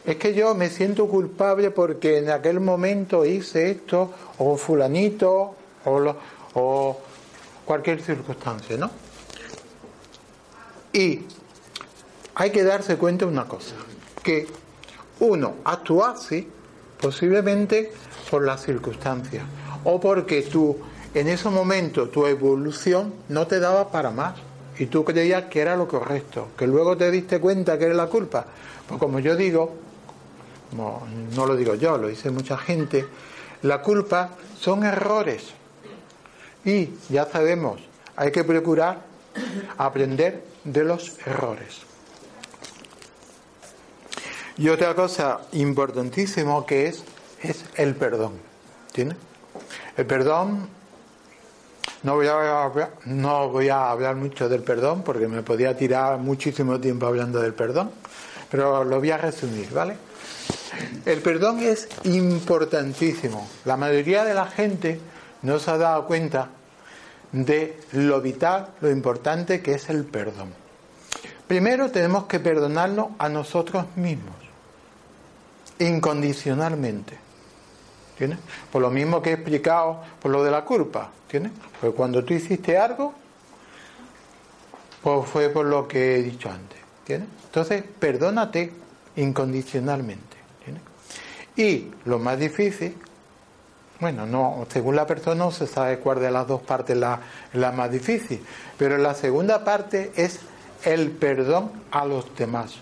es que yo me siento culpable porque en aquel momento hice esto, o fulanito, o, o cualquier circunstancia, ¿no? Y hay que darse cuenta de una cosa, que uno actúa así, posiblemente por las circunstancias, o porque tú, en ese momento, tu evolución no te daba para más y tú creías que era lo correcto, que luego te diste cuenta que era la culpa. Pues como yo digo, no, no lo digo yo, lo dice mucha gente, la culpa son errores. Y ya sabemos, hay que procurar aprender de los errores. Y otra cosa importantísima que es, es el perdón. ¿Tiene? El perdón no voy, a, no voy a hablar mucho del perdón porque me podía tirar muchísimo tiempo hablando del perdón, pero lo voy a resumir, ¿vale? El perdón es importantísimo. La mayoría de la gente no se ha dado cuenta de lo vital, lo importante que es el perdón. Primero tenemos que perdonarnos a nosotros mismos, incondicionalmente. Por lo mismo que he explicado por lo de la culpa. ¿Entiendes? Pues cuando tú hiciste algo, pues fue por lo que he dicho antes. Entonces, perdónate incondicionalmente. Y lo más difícil, bueno, no, según la persona no se sabe cuál de las dos partes la, la más difícil, pero la segunda parte es el perdón a los demás.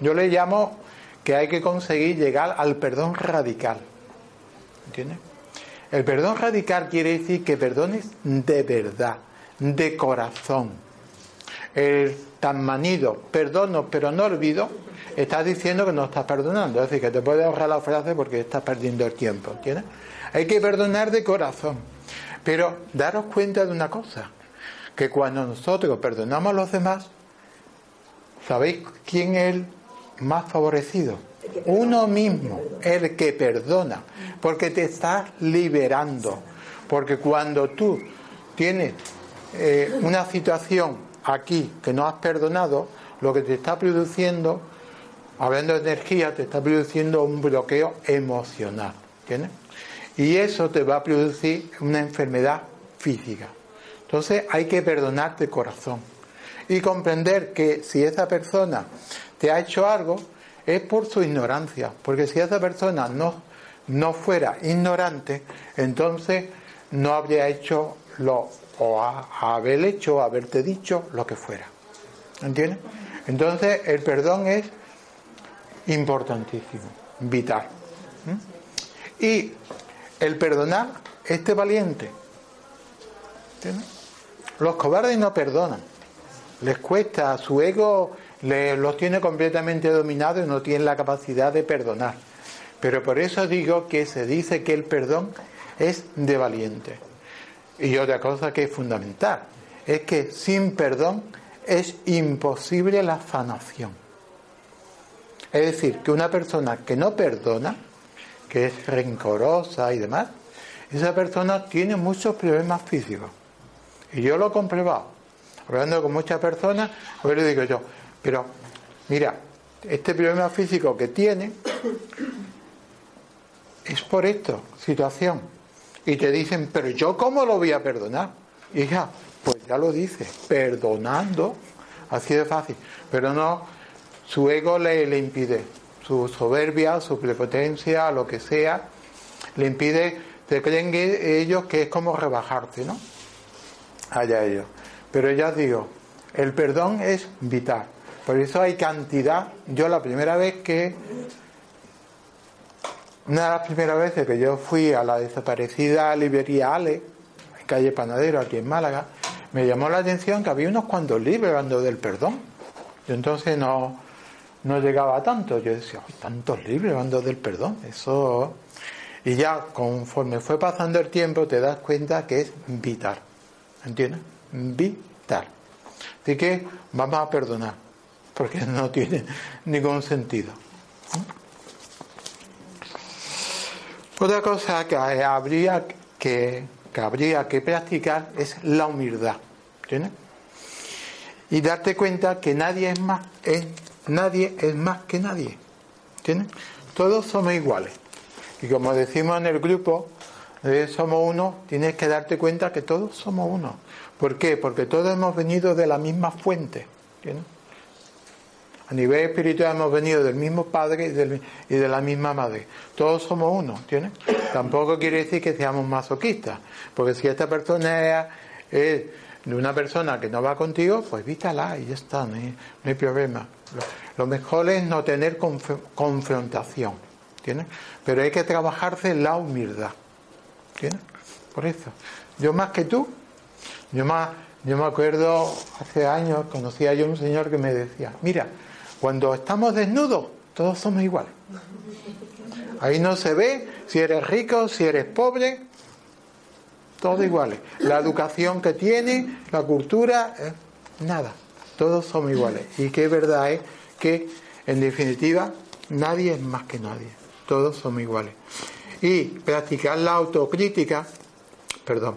Yo le llamo que hay que conseguir llegar al perdón radical. ¿Entiendes? El perdón radical quiere decir que perdones de verdad, de corazón. El tan manido, perdono pero no olvido, está diciendo que no estás perdonando. Es decir, que te puedes ahorrar la frase porque estás perdiendo el tiempo. ¿entiendes? Hay que perdonar de corazón. Pero daros cuenta de una cosa, que cuando nosotros perdonamos a los demás, ¿sabéis quién es el más favorecido? Uno mismo, el que perdona, porque te estás liberando. Porque cuando tú tienes eh, una situación aquí que no has perdonado, lo que te está produciendo, hablando de energía, te está produciendo un bloqueo emocional. ¿Entiendes? Y eso te va a producir una enfermedad física. Entonces hay que perdonar de corazón y comprender que si esa persona te ha hecho algo, es por su ignorancia, porque si esa persona no, no fuera ignorante, entonces no habría hecho lo, o haber hecho, haberte dicho lo que fuera. ¿Entiendes? Entonces el perdón es importantísimo, vital. Y el perdonar este valiente. Los cobardes no perdonan. Les cuesta, su ego los tiene completamente dominados y no tienen la capacidad de perdonar. Pero por eso digo que se dice que el perdón es de valiente. Y otra cosa que es fundamental es que sin perdón es imposible la sanación. Es decir, que una persona que no perdona, que es rencorosa y demás, esa persona tiene muchos problemas físicos. Y yo lo he comprobado. Hablando con muchas personas, pues le digo yo, pero, mira, este problema físico que tiene (clears throat) es por esta situación. Y te dicen, pero yo cómo lo voy a perdonar? Hija, pues ya lo dice, perdonando, así de fácil. Pero no, su ego le, impide, su soberbia, su prepotencia, lo que sea, le impide se creen que ellos que es como rebajarte, ¿no? Allá ellos. Pero ya digo, el perdón es vital. Por eso hay cantidad. Yo la primera vez que una de las primeras veces que yo fui a la desaparecida librería Ale, en calle Panadero, aquí en Málaga, me llamó la atención que había unos cuantos libros hablando del perdón. Yo entonces no, no llegaba a tanto. Yo decía, tantos libros hablando del perdón. Eso. Y ya conforme fue pasando el tiempo te das cuenta que es vital. ¿Entiendes? Vital. Así que vamos a perdonar, porque no tiene ningún sentido. Otra cosa que habría que, habría que practicar es la humildad. Y darte cuenta que nadie es más, es, nadie es más que nadie. Todos somos iguales. Y como decimos en el grupo, somos uno, tienes que darte cuenta que todos somos uno. ¿Por qué? Porque todos hemos venido de la misma fuente. A nivel espiritual hemos venido del mismo padre y, de la misma madre. Todos somos uno, ¿tienes? Tampoco quiere decir que seamos masoquistas, porque si esta persona es, de una persona que no va contigo, pues vítala y ya está, no hay, problema. Lo, mejor es no tener confrontación, ¿tienes? Pero hay que trabajarse la humildad, ¿tienes? Por eso. Yo más que tú, yo más, yo me acuerdo hace años, conocía yo un señor que me decía, mira, cuando estamos desnudos, todos somos iguales. Ahí no se ve si eres rico, si eres pobre, todos iguales. La educación que tiene, la cultura, eh, nada, todos somos iguales. Y qué verdad es que, en definitiva, nadie es más que nadie, todos somos iguales. Y practicar la autocrítica, perdón,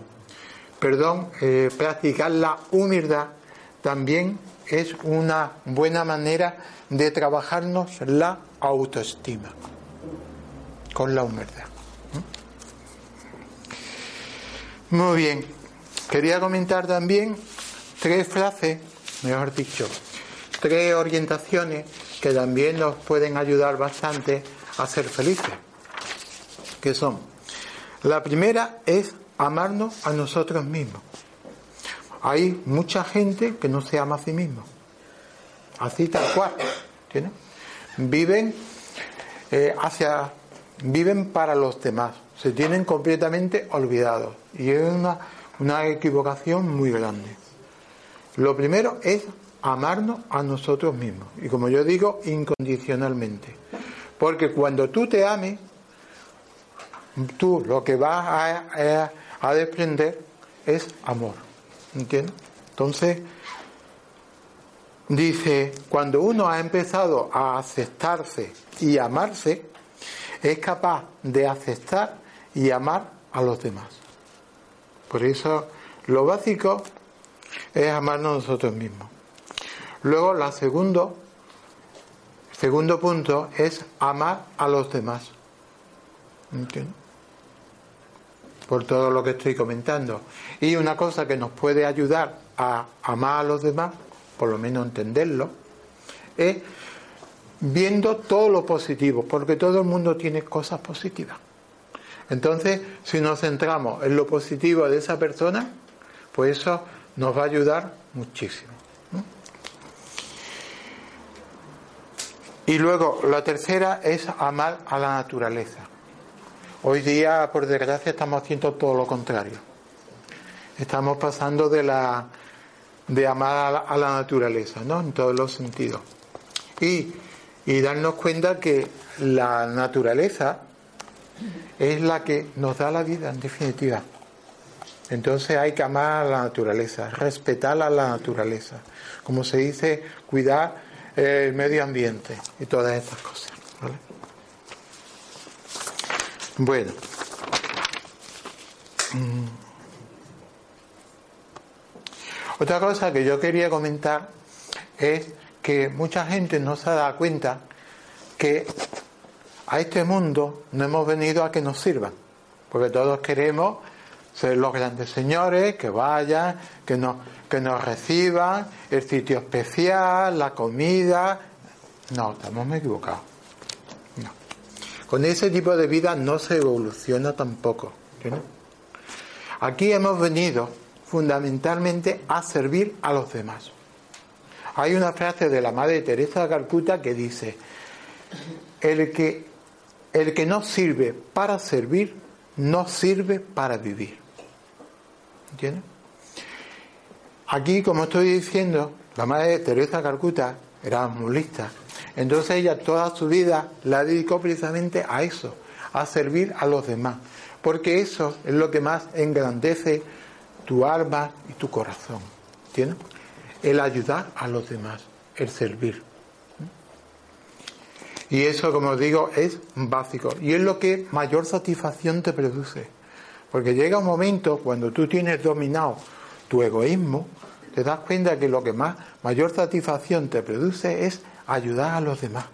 perdón, eh, practicar la humildad también es una buena manera de trabajarnos la autoestima con la humildad. Muy bien, quería comentar también tres frases, mejor dicho, tres orientaciones que también nos pueden ayudar bastante a ser felices. Que son, la primera es amarnos a nosotros mismos hay mucha gente que no se ama a sí mismo. Así tal cual. Viven eh, hacia viven para los demás. Se tienen completamente olvidados. Y es una, una equivocación muy grande. Lo primero es amarnos a nosotros mismos. Y como yo digo, incondicionalmente. Porque cuando tú te ames, tú lo que vas a, a desprender es amor. ¿Entiendes? Entonces, dice, cuando uno ha empezado a aceptarse y amarse, es capaz de aceptar y amar a los demás. Por eso, lo básico es amarnos nosotros mismos. Luego, la segundo, segundo punto es amar a los demás. ¿Entiendes? por todo lo que estoy comentando. Y una cosa que nos puede ayudar a amar a los demás, por lo menos entenderlo, es viendo todo lo positivo, porque todo el mundo tiene cosas positivas. Entonces, si nos centramos en lo positivo de esa persona, pues eso nos va a ayudar muchísimo. Y luego, la tercera es amar a la naturaleza. Hoy día, por desgracia, estamos haciendo todo lo contrario. Estamos pasando de la de amar a la, naturaleza, ¿no? En todos los sentidos. Y, y darnos cuenta que la naturaleza es la que nos da la vida, en definitiva. Entonces hay que amar a la naturaleza, respetar a la naturaleza. Como se dice, cuidar el medio ambiente y todas estas cosas. ¿vale? Bueno. Mm. Otra cosa que yo quería comentar es que mucha gente no se da cuenta que a este mundo no hemos venido a que nos sirvan, porque todos queremos ser los grandes señores, que vayan, que nos, que nos reciban, el sitio especial, la comida. No, estamos equivocados. Con ese tipo de vida no se evoluciona tampoco. Aquí hemos venido fundamentalmente a servir a los demás. Hay una frase de la Madre Teresa de Calcuta que dice, el que, el que no sirve para servir, no sirve para vivir. ¿Entiendes? Aquí, como estoy diciendo, la Madre Teresa Calcuta era lista. Entonces ella toda su vida la dedicó precisamente a eso, a servir a los demás, porque eso es lo que más engrandece tu alma y tu corazón. ¿Entiendes? El ayudar a los demás, el servir. Y eso, como digo, es básico. Y es lo que mayor satisfacción te produce. Porque llega un momento cuando tú tienes dominado tu egoísmo, te das cuenta que lo que más mayor satisfacción te produce es ayudar a los demás.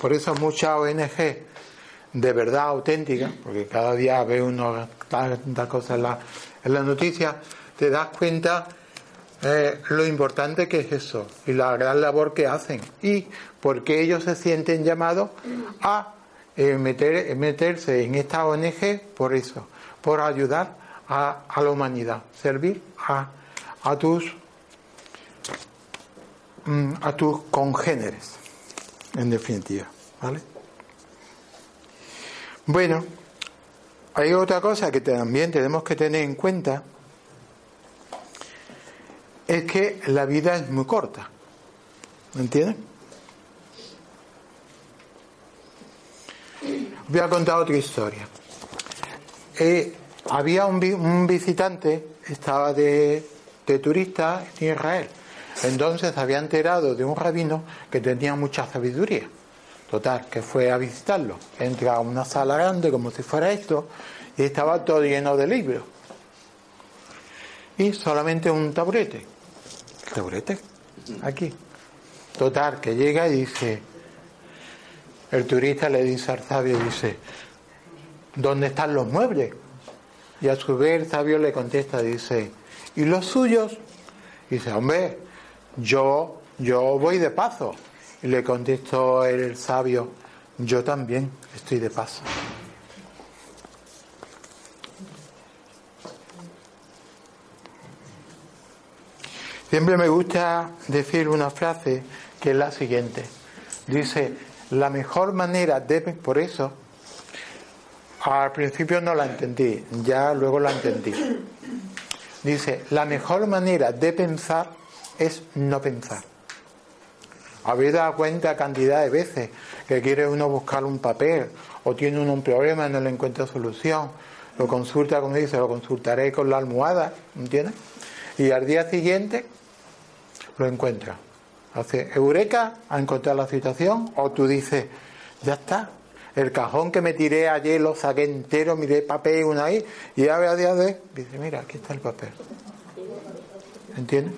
Por eso muchas ONG de verdad auténtica, porque cada día ve uno tantas cosas en en la noticia, te das cuenta eh, lo importante que es eso y la gran labor que hacen y porque ellos se sienten llamados a eh, meter, meterse en esta ONG por eso, por ayudar a, a la humanidad, servir a, a tus Mm, a tus congéneres, en definitiva. ¿Vale? Bueno, hay otra cosa que también tenemos que tener en cuenta, es que la vida es muy corta. ¿Me entienden? Voy a contar otra historia. Eh, había un, un, visitante, estaba de, de turista en Israel entonces había enterado de un rabino que tenía mucha sabiduría. Total, que fue a visitarlo. Entra a una sala grande como si fuera esto y estaba todo lleno de libros. Y solamente un taburete. Taburete? Aquí. Total, que llega y dice, el turista le dice al sabio, dice, ¿dónde están los muebles? Y a su vez el sabio le contesta, dice, ¿y los suyos? Y dice, hombre, yo, yo voy de paso. Y le contestó el sabio, yo también estoy de paso. Siempre me gusta decir una frase que es la siguiente. Dice, la mejor manera de... Por eso, al principio no la entendí, ya luego la entendí. Dice, la mejor manera de pensar es no pensar. Habéis dado cuenta cantidad de veces que quiere uno buscar un papel o tiene uno un problema y no le encuentra solución. Lo consulta, como dice, lo consultaré con la almohada, ¿entiendes? Y al día siguiente lo encuentra. Hace eureka a encontrar la situación o tú dices, ya está. El cajón que me tiré ayer lo saqué entero, miré papel uno ahí y ya a día de dice, mira, aquí está el papel. ¿Entiendes?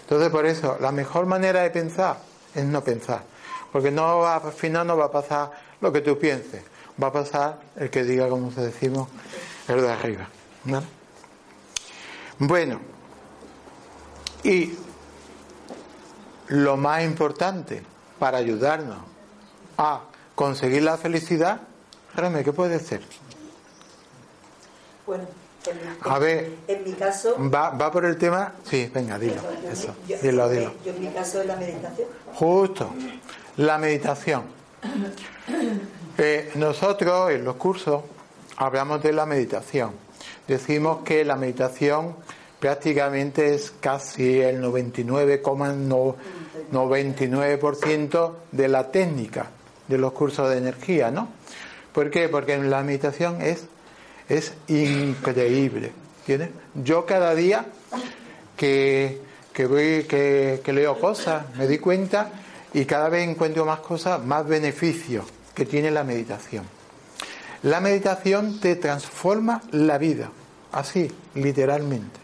Entonces, por eso, la mejor manera de pensar es no pensar. Porque no al final no va a pasar lo que tú pienses. Va a pasar el que diga, como se decimos, el de arriba. Bueno, y lo más importante para ayudarnos a conseguir la felicidad, Reme, ¿qué puede ser? Bueno, a ver, en mi caso. Va, va por el tema. Sí, venga, dilo. Eso, dilo, dilo. Yo en mi caso es la meditación. Justo, la meditación. Eh, nosotros en los cursos hablamos de la meditación. Decimos que la meditación prácticamente es casi el 99,99% de la técnica de los cursos de energía, ¿no? ¿Por qué? Porque la meditación es es increíble. Yo cada día que, que, voy, que, leo cosas, me di cuenta y cada vez encuentro más cosas, más beneficios que tiene la meditación. La meditación te transforma la vida, así, literalmente.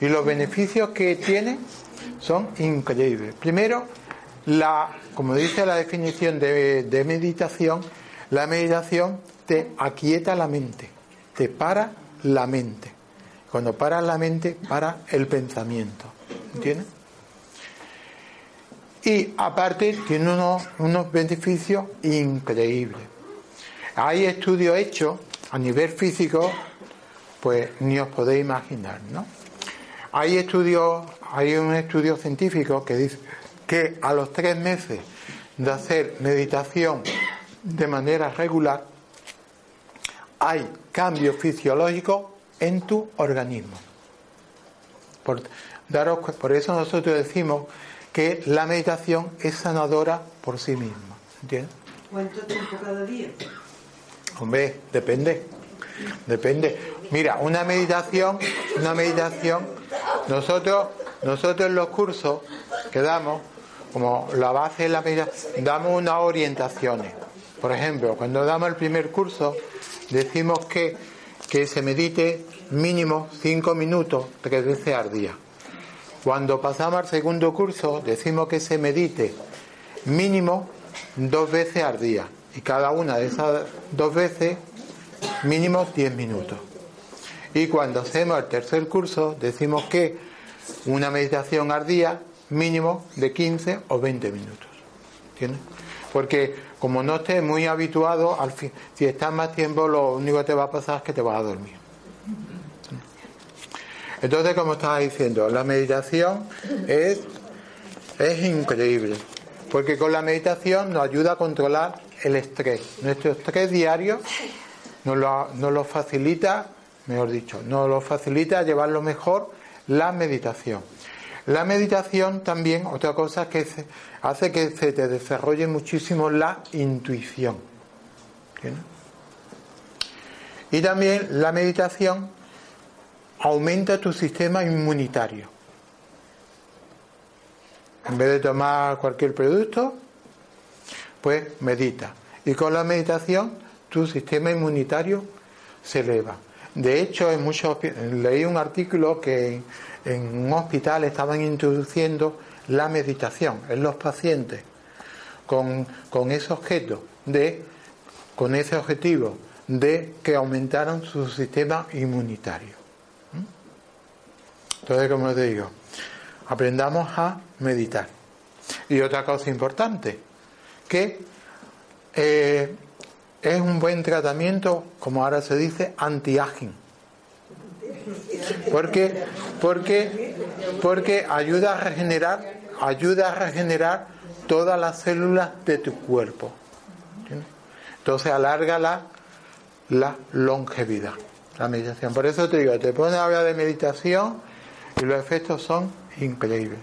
Y los beneficios que tiene son increíbles. Primero, la, como dice la definición de, de meditación, la meditación te aquieta la mente, te para la mente. Cuando para la mente, para el pensamiento. ¿Entiendes? Y aparte tiene unos, unos beneficios increíbles. Hay estudios hechos a nivel físico, pues ni os podéis imaginar, ¿no? Hay estudios, hay un estudio científico que dice que a los tres meses de hacer meditación de manera regular, hay cambios fisiológicos en tu organismo. Por, daros, por eso nosotros decimos que la meditación es sanadora por sí misma. ¿Entiendes? ¿Cuánto tiempo cada día? Hombre, depende. Depende. Mira, una meditación, una meditación, nosotros, nosotros en los cursos que damos, como la base de la meditación, damos unas orientaciones. Por ejemplo, cuando damos el primer curso, decimos que, que se medite mínimo cinco minutos tres veces al día. Cuando pasamos al segundo curso, decimos que se medite mínimo dos veces al día. Y cada una de esas dos veces, mínimo 10 minutos. Y cuando hacemos el tercer curso, decimos que una meditación al día, mínimo de 15 o 20 minutos. ¿Entiendes? Porque como no estés muy habituado, al fin, si estás más tiempo, lo único que te va a pasar es que te vas a dormir. Entonces, como estaba diciendo, la meditación es, es increíble, porque con la meditación nos ayuda a controlar el estrés. Nuestro estrés diario nos lo, nos lo facilita, mejor dicho, nos lo facilita llevarlo mejor la meditación. La meditación también, otra cosa que hace que se te desarrolle muchísimo la intuición. Y también la meditación aumenta tu sistema inmunitario. En vez de tomar cualquier producto, pues medita. Y con la meditación tu sistema inmunitario se eleva. De hecho, en muchos leí un artículo que en un hospital estaban introduciendo la meditación en los pacientes con, con ese objeto de con ese objetivo de que aumentaran su sistema inmunitario. Entonces, como te digo, aprendamos a meditar. Y otra cosa importante, que eh, es un buen tratamiento, como ahora se dice, anti-aging. Porque, porque, porque ayuda a regenerar, ayuda a regenerar todas las células de tu cuerpo. Entonces alarga la, la longevidad, la meditación. Por eso te digo, te pones a hablar de meditación y los efectos son increíbles.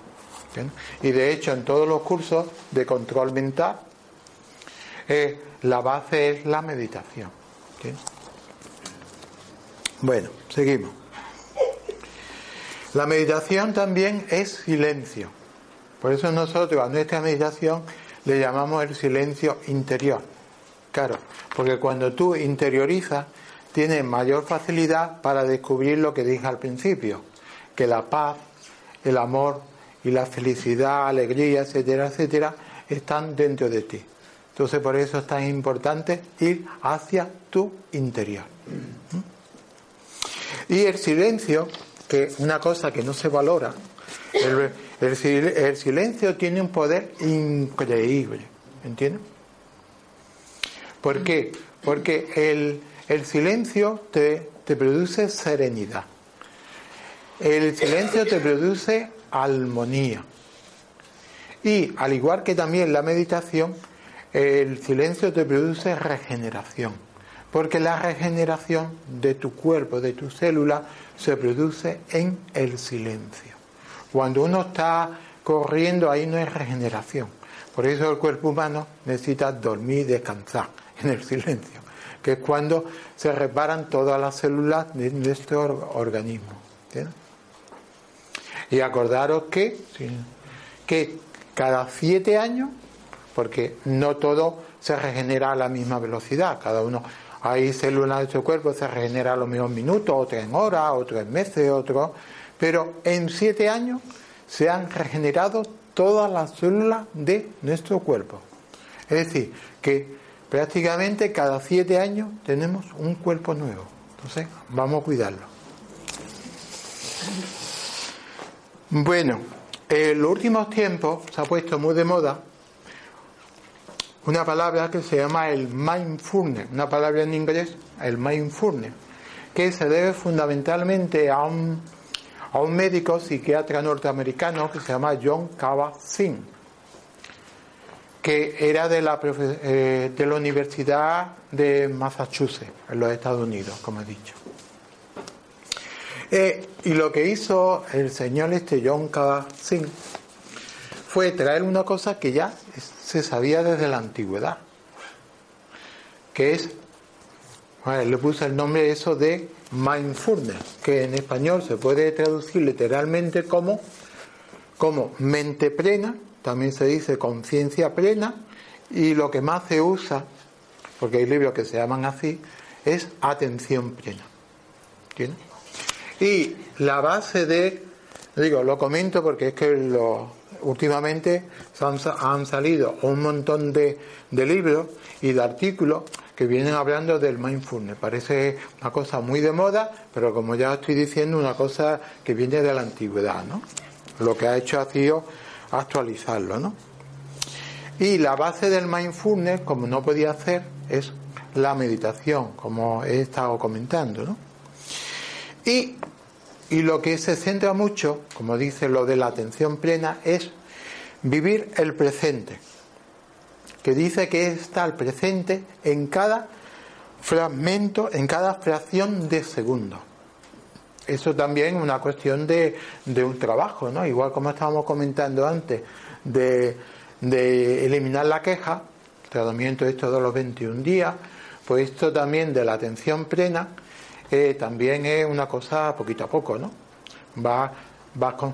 Y de hecho en todos los cursos de control mental eh, la base es la meditación. Bueno, seguimos. La meditación también es silencio. Por eso nosotros a nuestra meditación le llamamos el silencio interior. Claro, porque cuando tú interiorizas, tienes mayor facilidad para descubrir lo que dije al principio, que la paz, el amor y la felicidad, alegría, etcétera, etcétera, están dentro de ti. Entonces por eso es tan importante ir hacia tu interior. Y el silencio, que es una cosa que no se valora, el, silencio tiene un poder increíble, ¿entiendes? ¿Por qué? Porque el, el silencio te, te produce serenidad. El silencio te produce armonía. Y al igual que también la meditación, el silencio te produce regeneración, porque la regeneración de tu cuerpo, de tu célula, se produce en el silencio. Cuando uno está corriendo, ahí no hay regeneración. Por eso el cuerpo humano necesita dormir descansar en el silencio, que es cuando se reparan todas las células de nuestro organismo. Y acordaros que, que cada siete años porque no todo se regenera a la misma velocidad, cada uno hay células de su cuerpo se regenera a los mismos minutos, otras en horas, otros en meses, otros, pero en siete años se han regenerado todas las células de nuestro cuerpo. Es decir, que prácticamente cada siete años tenemos un cuerpo nuevo. Entonces, vamos a cuidarlo. Bueno, en los últimos tiempos se ha puesto muy de moda una palabra que se llama el mindfulness, una palabra en inglés el mindfulness, que se debe fundamentalmente a un, a un médico psiquiatra norteamericano que se llama John Kabat-Zinn, que era de la, eh, de la Universidad de Massachusetts, en los Estados Unidos, como he dicho. Eh, y lo que hizo el señor este John Kabat-Zinn fue traer una cosa que ya se sabía desde la antigüedad, que es, le puse el nombre eso de mindfulness, que en español se puede traducir literalmente como, como mente plena, también se dice conciencia plena, y lo que más se usa, porque hay libros que se llaman así, es atención plena. Y la base de, digo, lo comento porque es que lo, últimamente han, salido un montón de, de libros y de artículos que vienen hablando del mindfulness. Parece una cosa muy de moda, pero como ya estoy diciendo, una cosa que viene de la antigüedad, ¿no? Lo que ha hecho ha sido actualizarlo, ¿no? Y la base del mindfulness, como no podía hacer, es la meditación, como he estado comentando, ¿no? Y, y lo que se centra mucho, como dice lo de la atención plena, es vivir el presente, que dice que está el presente en cada fragmento, en cada fracción de segundo. Eso también es una cuestión de, de, un trabajo, ¿no? Igual como estábamos comentando antes, de, de eliminar la queja, tratamiento esto de los 21 días, pues esto también de la atención plena, eh, también es una cosa poquito a poco, ¿no? Va, va, con,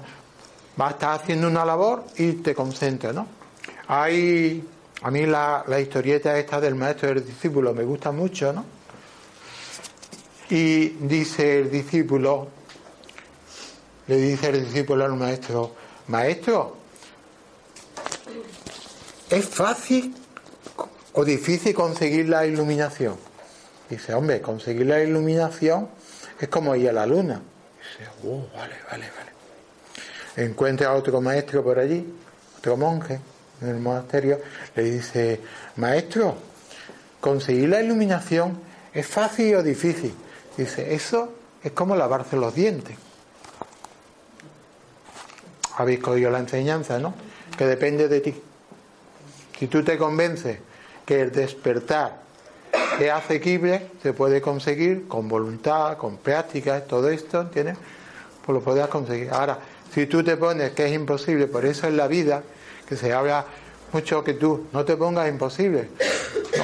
va a estar haciendo una labor y te concentras, ¿no? Hay, a mí la, la historieta esta del maestro y del discípulo me gusta mucho, ¿no? Y dice el discípulo, le dice el discípulo al maestro, maestro, ¿es fácil o difícil conseguir la iluminación? Dice, hombre, conseguir la iluminación es como ir a la luna. Dice, oh, vale, vale, vale. Encuentra a otro maestro por allí, otro monje en el monasterio, le dice, maestro, conseguir la iluminación es fácil o difícil. Dice, eso es como lavarse los dientes. Habéis cogido la enseñanza, ¿no? Que depende de ti. Si tú te convences que el despertar es asequible, se puede conseguir con voluntad, con práctica, todo esto, ¿entiendes? Pues lo podrás conseguir. Ahora, si tú te pones que es imposible, por eso en la vida, que se habla mucho que tú no te pongas imposible,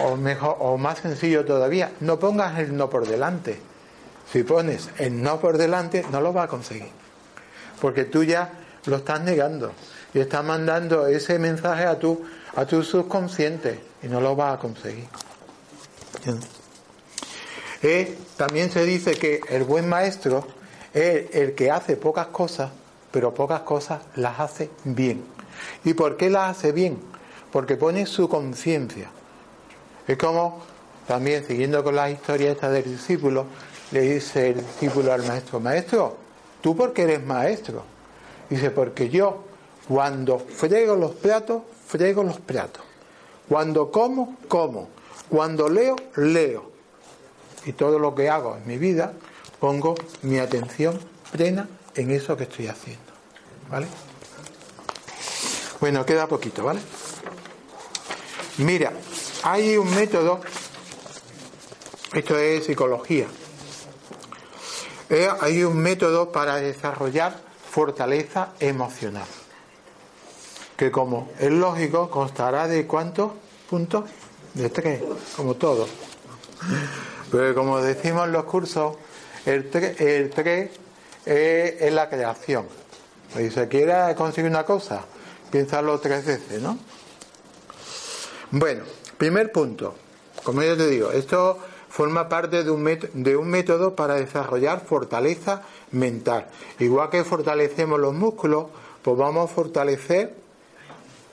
o mejor, o más sencillo todavía, no pongas el no por delante. Si pones el no por delante, no lo vas a conseguir. Porque tú ya lo estás negando y estás mandando ese mensaje a tu, a tu subconsciente y no lo vas a conseguir. Eh, también se dice que el buen maestro es el que hace pocas cosas, pero pocas cosas las hace bien. ¿Y por qué las hace bien? Porque pone su conciencia. Es como, también siguiendo con la historia esta del discípulo, le dice el discípulo al maestro, maestro, ¿tú por qué eres maestro? Dice, porque yo cuando frego los platos, frego los platos. Cuando como, como. Cuando leo, leo. Y todo lo que hago en mi vida, pongo mi atención plena en eso que estoy haciendo. ¿Vale? Bueno, queda poquito, ¿vale? Mira, hay un método, esto es psicología, eh, hay un método para desarrollar fortaleza emocional, que como es lógico constará de cuántos puntos, de tres, como todo. Pero como decimos en los cursos, el tres, el tres es, la creación. Si se quiere conseguir una cosa, piénsalo tres veces, ¿no? Bueno, primer punto, como yo te digo, esto forma parte de un, de un método para desarrollar fortaleza mental. Igual que fortalecemos los músculos, pues vamos a fortalecer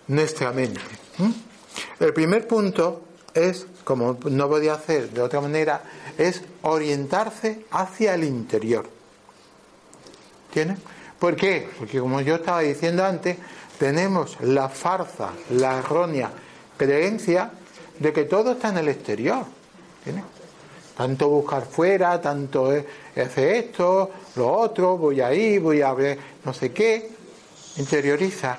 nuestra mente. El primer punto es, como no podía hacer de otra manera, es orientarse hacia el interior. ¿Tienes? ¿Por qué? Porque como yo estaba diciendo antes, tenemos la farsa, la errónea creencia de que todo está en el exterior. ¿Tienes? tanto buscar fuera, tanto hacer esto, lo otro, voy ahí, voy a ver no sé qué, interioriza,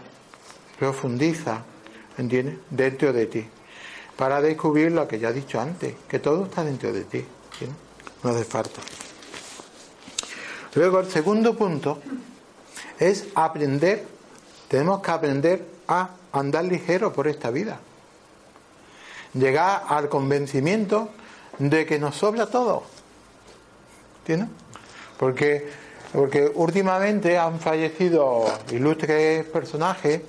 profundiza, ¿entiendes? Dentro de ti, para descubrir lo que ya he dicho antes, que todo está dentro de ti, no hace falta. Luego el segundo punto es aprender, tenemos que aprender a andar ligero por esta vida. Llegar al convencimiento de que nos sobra todo. ¿Entiendes? Porque, porque últimamente han fallecido ilustres personajes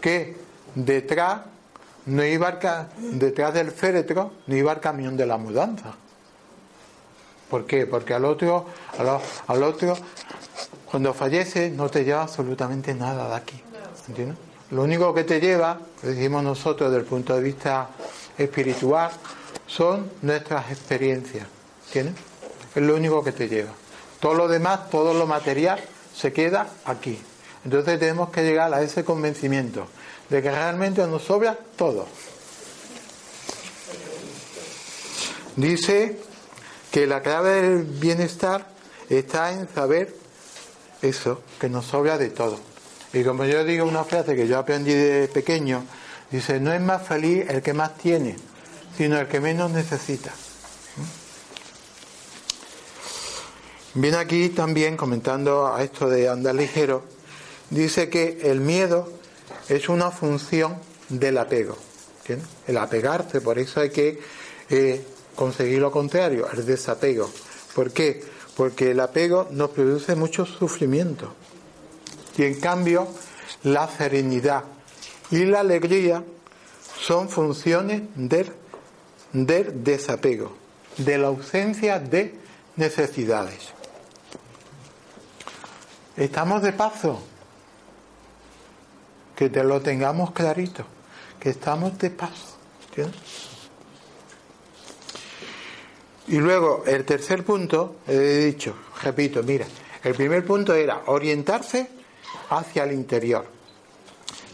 que detrás no iba detrás del féretro no iba el camión de la mudanza. ¿Por qué? Porque al otro, al, otro, cuando fallece, no te lleva absolutamente nada de aquí. ¿Entiendes? Lo único que te lleva, decimos nosotros desde el punto de vista espiritual, son nuestras experiencias. ¿Entiendes? Es lo único que te lleva. Todo lo demás, todo lo material, se queda aquí. Entonces tenemos que llegar a ese convencimiento de que realmente nos sobra todo. Dice que la clave del bienestar está en saber eso, que nos sobra de todo. Y como yo digo una frase que yo aprendí de pequeño, dice, no es más feliz el que más tiene, sino el que menos necesita. Viene aquí también comentando a esto de andar ligero, dice que el miedo es una función del apego. El apegarse, por eso hay que eh, conseguir lo contrario, el desapego. ¿Por qué? Porque el apego nos produce mucho sufrimiento. Y en cambio, la serenidad y la alegría son funciones del, del desapego, de la ausencia de necesidades. Estamos de paso, que te lo tengamos clarito, que estamos de paso. ¿entiendes? Y luego, el tercer punto, he dicho, repito, mira, el primer punto era orientarse hacia el interior.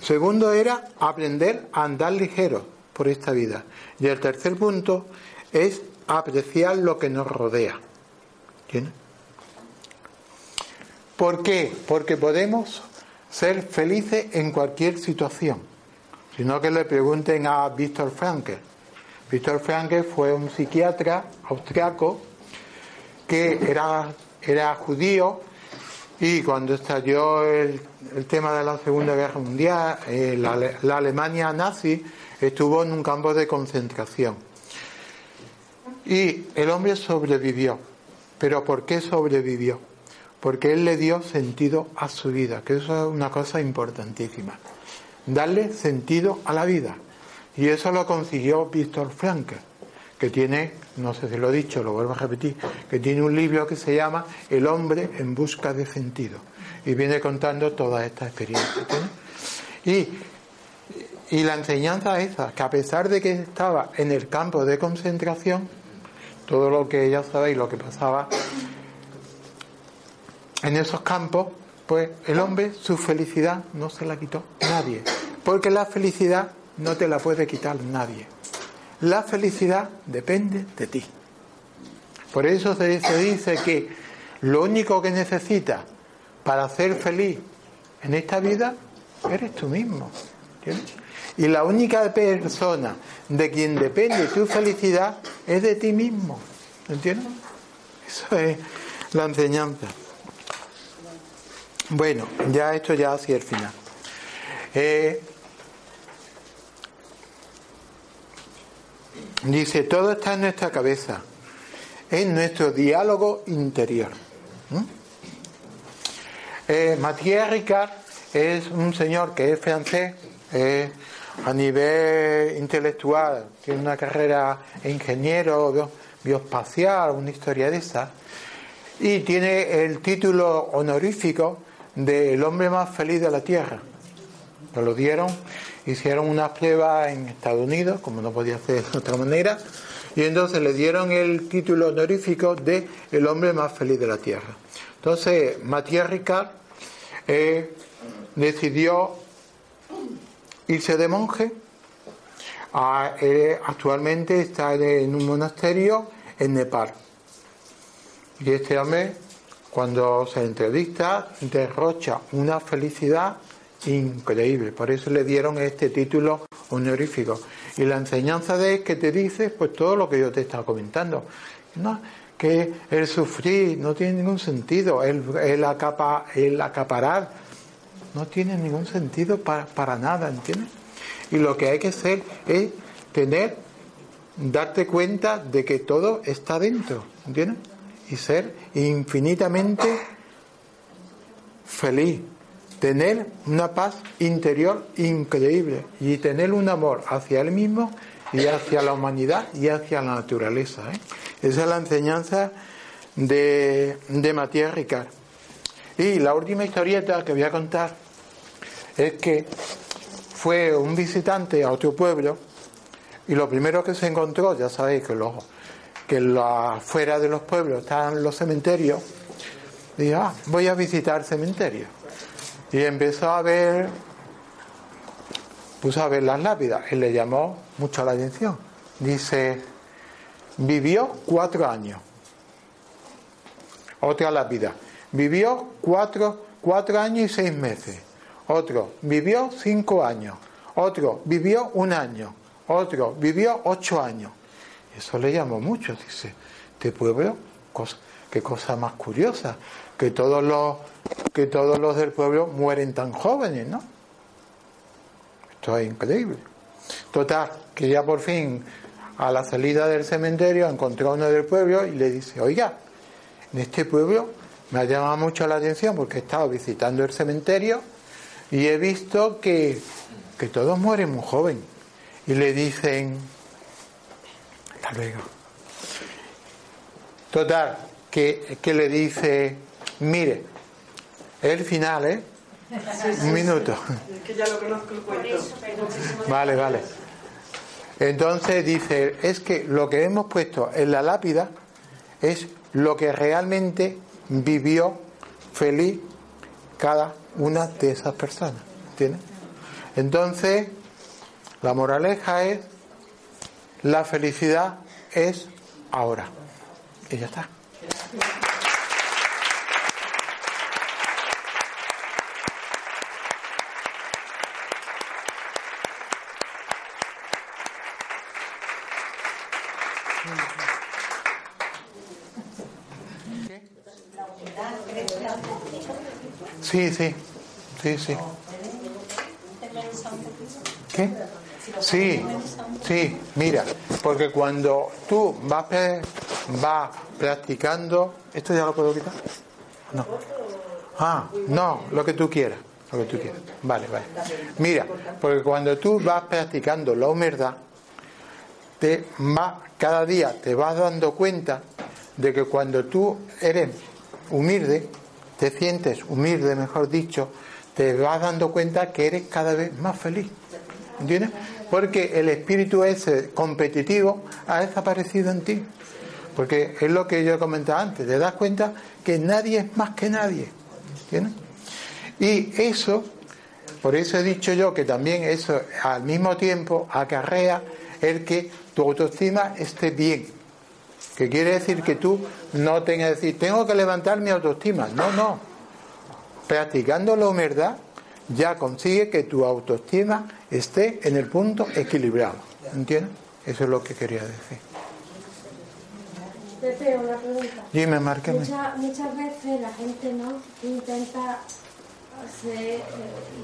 Segundo era aprender a andar ligero por esta vida. Y el tercer punto es apreciar lo que nos rodea. ¿Entiendes? ¿Por qué? Porque podemos ser felices en cualquier situación. Sino que le pregunten a Víctor Frankl. Víctor Frankl fue un psiquiatra austriaco que era, era judío y cuando estalló el, tema de la Segunda Guerra Mundial, eh, la, Alemania nazi estuvo en un campo de concentración. Y el hombre sobrevivió. ¿Pero por qué sobrevivió? Porque él le dio sentido a su vida, que eso es una cosa importantísima. Darle sentido a la vida. Y eso lo consiguió Víctor Frankl, que tiene, no sé si lo he dicho, lo vuelvo a repetir, que tiene un libro que se llama El hombre en busca de sentido. Y viene contando todas estas experiencias. Y, y la enseñanza es esa, que a pesar de que estaba en el campo de concentración, todo lo que ya sabéis, lo que pasaba en esos campos, pues el hombre su felicidad no se la quitó nadie. Porque la felicidad no te la puede quitar nadie. La felicidad depende de ti. Por eso se, dice que lo único que necesitas para ser feliz en esta vida eres tú mismo. Y la única persona de quien depende tu felicidad es de ti mismo. ¿Entiendes? Eso es la enseñanza. Bueno, ya esto ya hacia el final. Eh, Dice, todo está en nuestra cabeza, en nuestro diálogo interior. ¿Mm? Eh, Mathieu Ricard es un señor que es francés, a nivel intelectual, tiene una carrera ingeniero bioespacial, una historia de esa, y tiene el título honorífico de el hombre más feliz de la Tierra. lo dieron hicieron una prueba en Estados Unidos, como no podía ser de otra manera, y entonces le dieron el título honorífico de el hombre más feliz de la Tierra. Entonces, Matías Ricard eh, decidió irse de monje. Eh, actualmente está en un monasterio en Nepal. Y este hombre, cuando se entrevista, derrocha una felicidad increíble. Por eso le dieron este título honorífico. Y la enseñanza de que te dice, pues todo lo que yo te estaba comentando. ¿no? Que el sufrir no tiene ningún sentido, el acaparar no tiene ningún sentido para, para nada, ¿entiendes? Y lo que hay que hacer es tener, darte cuenta de que todo está dentro, ¿entiendes? Y ser infinitamente feliz, tener una paz interior increíble y tener un amor hacia él mismo y hacia la humanidad y hacia la naturaleza. ¿eh? Esa es la enseñanza de, de Matías Ricard. Y la última historieta que voy a contar es que fue un visitante a otro pueblo y lo primero que se encontró, ya sabéis que, los, que fuera de los pueblos están los cementerios, dijo, ah, voy a visitar cementerios. Y empezó a ver, puso a ver las lápidas y le llamó mucho la atención. Dice, vivió cuatro años. Otra lápida, vivió cuatro, cuatro años y seis meses. Otro vivió cinco años. Otro vivió un año. Otro vivió ocho años. Eso le llamó mucho. Dice, este pueblo, qué cosa más curiosa, que todos los que todos los del pueblo mueren tan jóvenes, ¿no? Esto es increíble. Total, que ya por fin a la salida del cementerio encontró a uno del pueblo y le dice, oiga, en este pueblo me ha llamado mucho la atención porque he estado visitando el cementerio y he visto que, que todos mueren muy joven. Y le dicen, hasta luego. Total, que, que le dice, mire, el final, ¿eh? Un minuto. Es que ya lo conozco el cuento. Vale, vale. Entonces dice, es que lo que hemos puesto en la lápida es lo que realmente vivió feliz cada una de esas personas. ¿Entiendes? Entonces, la moraleja es, la felicidad es ahora. Y ya está. Sí, sí, sí, sí. ¿Qué? Sí, sí, mira, porque cuando tú vas, vas practicando, ¿esto ya lo puedo quitar? No. Ah, no, lo que tú quieras, lo que tú quieras. Vale, vale. Mira, porque cuando tú vas practicando la humildad, te va, cada día te vas dando cuenta de que cuando tú eres humilde, te sientes humilde, mejor dicho, te vas dando cuenta que eres cada vez más feliz. ¿Entiendes? Porque el espíritu ese competitivo ha desaparecido en ti. Porque es lo que yo he comentado antes, te das cuenta que nadie es más que nadie. ¿Entiendes? Y eso, por eso he dicho yo que también eso al mismo tiempo acarrea el que tu autoestima esté bien. Que quiere decir que tú no tengas que decir, tengo que levantar mi autoestima. No, no. Practicando la humildad ya consigue que tu autoestima esté en el punto equilibrado. ¿Entiendes? Eso es lo que quería decir. Pepe, una pregunta. Dime, márqueme. Muchas, muchas veces la gente no intenta hacer eh,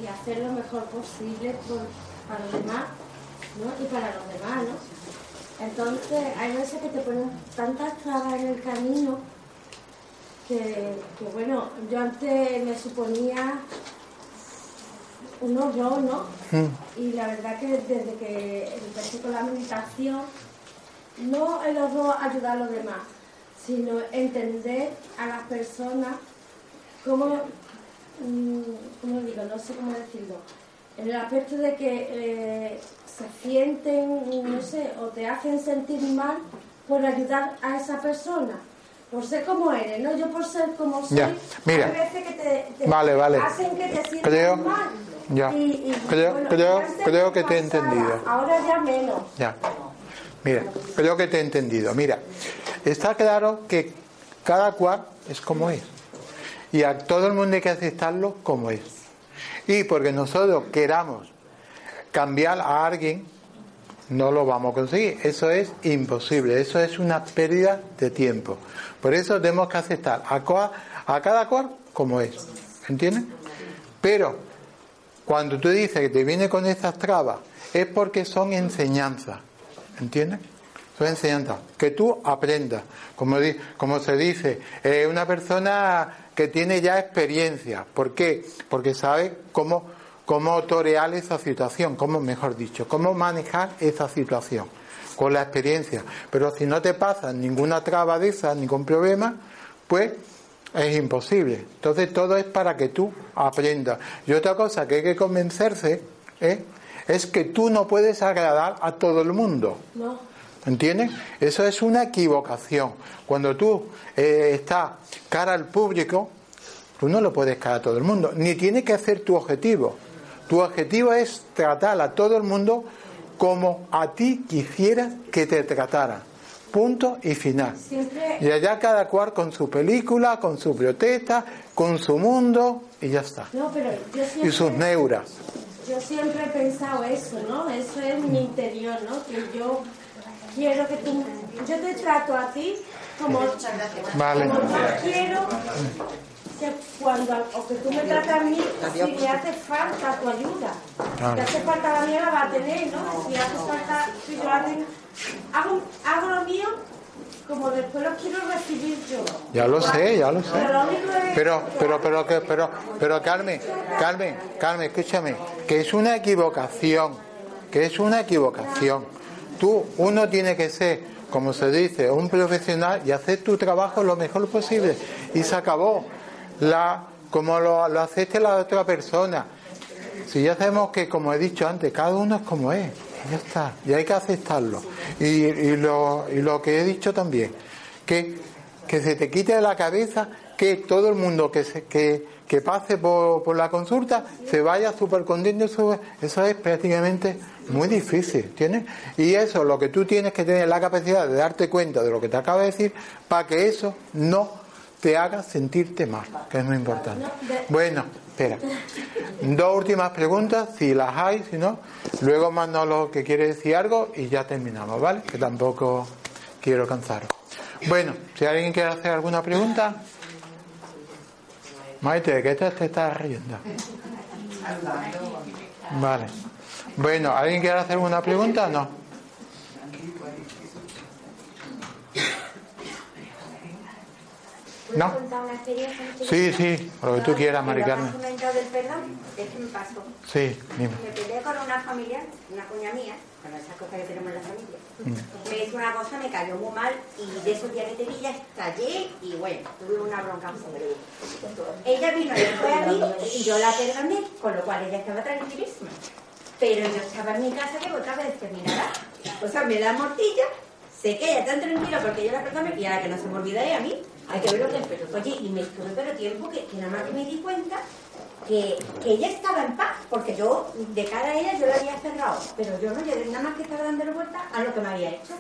y hacer lo mejor posible por, para los demás ¿no? y para los demás, ¿no? Entonces, hay veces que te ponen tantas trabas en el camino que, que, bueno, yo antes me suponía un horror, ¿no? Mm. Y la verdad que desde que empecé con la meditación, no el horror ayudar a los demás, sino entender a las personas cómo, mm, ¿cómo digo? No sé cómo decirlo. En el aspecto de que eh, se sienten, no sé, o te hacen sentir mal por ayudar a esa persona por ser como eres, ¿no? Yo por ser como soy, Ya, mira. hay veces que te, te Vale, vale. hacen que te sientas Creo- mal. Ya. Y- y, Creo- bueno, creo- creo que te he entendido. Ahora ya menos. Ya. Mira, creo que te he entendido. Mira, está claro que cada cual es como es. Y a todo el mundo hay que aceptarlo como es. Y porque nosotros queramos cambiar a alguien, no lo vamos a conseguir. Eso es imposible. Eso es una pérdida de tiempo. Por eso tenemos que aceptar a, a cada cual como es. ¿Entiendes? Pero cuando tú dices que te viene con estas trabas, es porque son enseñanzas. ¿Entiendes? Son enseñanzas. Que tú aprendas. Como, como se dice, eh, una persona que tiene ya experiencia. ¿Por qué? Porque sabe cómo, cómo torear esa situación, cómo, mejor dicho, cómo manejar esa situación con la experiencia. Pero si no te pasa ninguna traba de esa, ningún problema, pues es imposible. Entonces todo es para que tú aprendas. Y otra cosa que hay que convencerse ¿eh? es que tú no puedes agradar a todo el mundo. No. ¿Entiendes? Eso es una equivocación. Cuando tú eh, estás cara al público, tú no lo puedes cara a todo el mundo, ni tiene que hacer tu objetivo. Tu objetivo es tratar a todo el mundo como a ti quisieras que te tratara. Punto y final. Y allá cada cual con su película, con su protesta, con su mundo y ya está. y sus neuras. Yo siempre he pensado eso, ¿no? Eso es mi interior, ¿no? Que yo quiero que tú, yo te trato a ti como, vale. como quiero que cuando o que tú me tratas a mí si me hace falta tu ayuda si hace falta la mía la va a tener ¿no? si hace falta si yo hago, hago lo mío como después lo quiero recibir yo. Ya lo sé, ya lo sé. Pero, pero, pero, pero, pero, pero, Carmen, Carmen, Carmen, escúchame, que es una equivocación, que es una equivocación. Tú, uno tiene que ser, como se dice, un profesional y hacer tu trabajo lo mejor posible. Y se acabó. La, como lo, lo acepte la otra persona. Si ya sabemos que, como he dicho antes, cada uno es como es. Ya está. Y hay que aceptarlo. Y, y, lo, y lo que he dicho también, que, que se te quite de la cabeza que todo el mundo que, se, que, que pase por, por, la consulta se vaya súper contento. Eso es prácticamente muy difícil, ¿tienes? Y eso, lo que tú tienes que tener la capacidad de darte cuenta de lo que te acabo de decir para que eso no te haga sentirte mal, que es muy importante. Bueno, espera. Dos últimas preguntas, si las hay, si no, luego mando lo que quiere decir algo y ya terminamos, ¿vale? Que tampoco quiero cansaros. Bueno, si alguien quiere hacer alguna pregunta. Maite, ¿qué te, te estás riendo? Vale. Bueno, ¿alguien quiere hacer alguna pregunta? No. ¿No? Sí, sí, lo que tú quieras, Mari Carmen. Sí, dime. Me peleé con una familia, una cuña mía, con esas cosas que tenemos en la familia. Mm. Me hizo una cosa, me cayó muy mal y de esos días que te vi ya estallé y bueno, tuve una bronca Ella vino después a mí y yo la perdoné, con lo cual ella estaba tranquilísima. Pero yo estaba en mi casa que otra vez terminará. O sea, me da mortilla, sé que ella tan tranquila porque yo la perdoné y ahora que no se me olvida de a mí hay que ver lo que es Oye, y me estuve pero tiempo que, nada más que me di cuenta que, que, ella estaba en paz, porque yo, de cara a ella, yo la había cerrado, pero yo no, yo nada más que estaba dando vuelta a lo que me había hecho.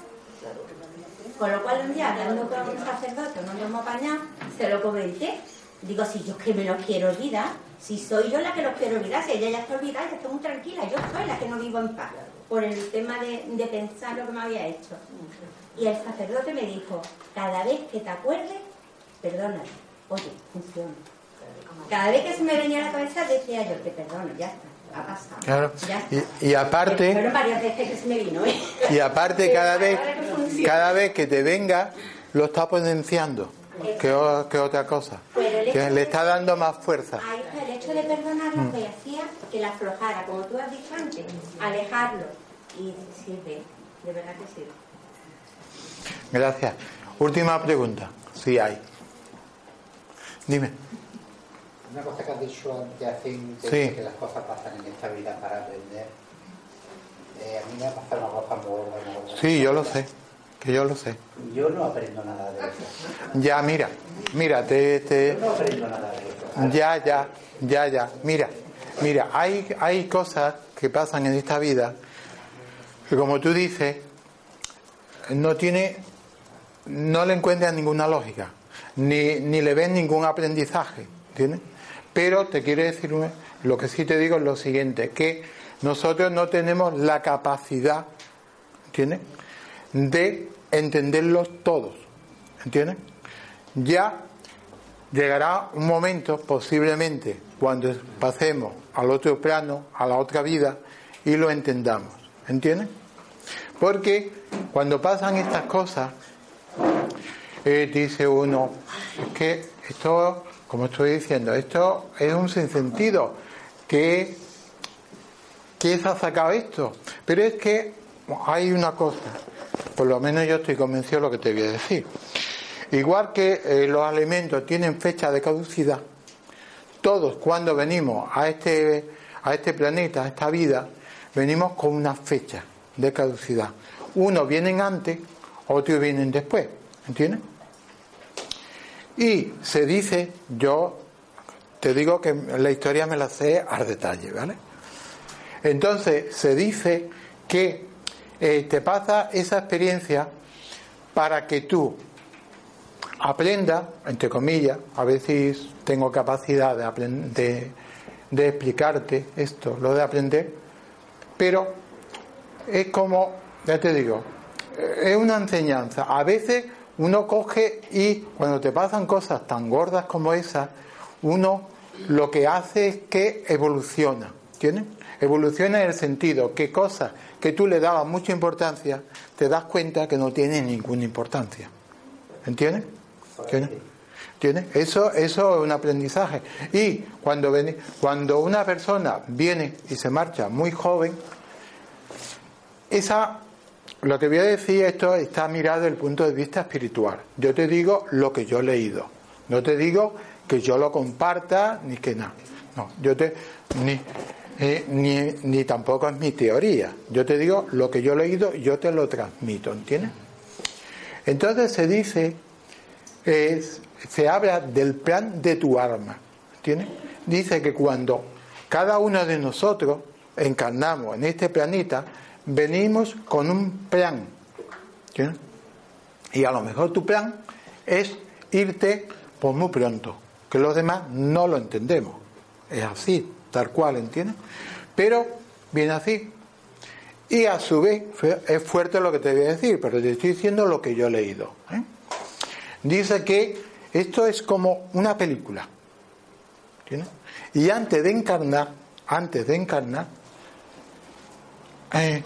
Con lo cual, un día, hablando con un sacerdote, no me hemos apañado, se lo comenté. Digo, si yo es que me los quiero olvidar, si soy yo la que los quiero olvidar, si ella ya está olvidada, ya estoy muy tranquila, yo soy la que no vivo en paz, por el tema de, de pensar lo que me había hecho. Y el sacerdote me dijo, cada vez que te acuerdes, perdona, oye, funciona. Cada vez que se me venía a la cabeza decía yo, te perdono, ya está. Ha pasado. Claro. Y, aparte. Varias veces que se me vino, ¿eh? Y aparte, cada vez, cada vez que te venga, lo está potenciando. Que, otra cosa. Que le está dando más fuerza. Ahí está, el hecho de perdonar lo que hacía que la aflojara, como tú has dicho antes, alejarlo. Y sirve, de verdad que sirve. Gracias. Última pregunta, si hay. Dime. Una cosa que has dicho antes, hace que las cosas pasan en esta vida para aprender. Eh, a mí me ha pasado una cosa muy buena. Sí, yo lo sé, que yo lo sé. Yo no aprendo nada de eso. Ya, mira, mira, te... te... Yo no aprendo nada de eso. Ya, ya, ya, ya. Mira, mira, hay, hay cosas que pasan en esta vida que como tú dices, no tiene no le encuentran ninguna lógica, ni, ni le ven ningún aprendizaje, ¿entiendes? Pero te quiero decir, lo que sí te digo es lo siguiente, que nosotros no tenemos la capacidad. De entenderlos todos, ¿entiendes? Ya llegará un momento, posiblemente, cuando pasemos al otro plano, a la otra vida, y lo entendamos, ¿entiendes? Porque cuando pasan estas cosas, dice uno, es que esto, como estoy diciendo, esto es un sinsentido. ¿Qué, ¿Qué se ha sacado esto? Pero es que hay una cosa, por lo menos yo estoy convencido de lo que te voy a decir. Igual que eh, los alimentos tienen fecha de caducidad, todos cuando venimos a este, a este planeta, a esta vida, venimos con una fecha de caducidad. Unos vienen antes, otros vienen después. ¿Entiendes? Y se dice, yo te digo que la historia me la sé al detalle, ¿vale? Entonces se dice que eh, te pasa esa experiencia para que tú aprendas, entre comillas, a veces tengo capacidad de, de explicarte esto, lo de aprender, pero es como, ya te digo, es una enseñanza. A veces uno coge y cuando te pasan cosas tan gordas como esas, uno lo que hace es que evoluciona. Evoluciona en el sentido que cosas que tú le dabas mucha importancia, te das cuenta que no tienen ninguna importancia. ¿Entiendes? ¿Entiendes? Eso, eso es un aprendizaje. Y cuando, cuando una persona viene y se marcha muy joven, esa lo que voy a decir, esto está mirado desde el punto de vista espiritual. Yo te digo lo que yo he leído. No te digo que yo lo comparta ni que nada. No, yo te. Ni, eh, ni, ni, tampoco es mi teoría. Yo te digo lo que yo he leído, yo te lo transmito, ¿entiendes? Entonces se dice, se habla del plan de tu alma, ¿entiendes? Dice que cuando cada uno de nosotros encarnamos en este planeta, venimos con un plan. Y a lo mejor tu plan es irte por muy pronto, que los demás no lo entendemos. Es así, tal cual, ¿entiendes? Pero viene así. Y a su vez, es fuerte lo que te voy a decir, pero te estoy diciendo lo que yo he leído. ¿eh? Dice que esto es como una película. Y antes de encarnar, antes de encarnar, eh,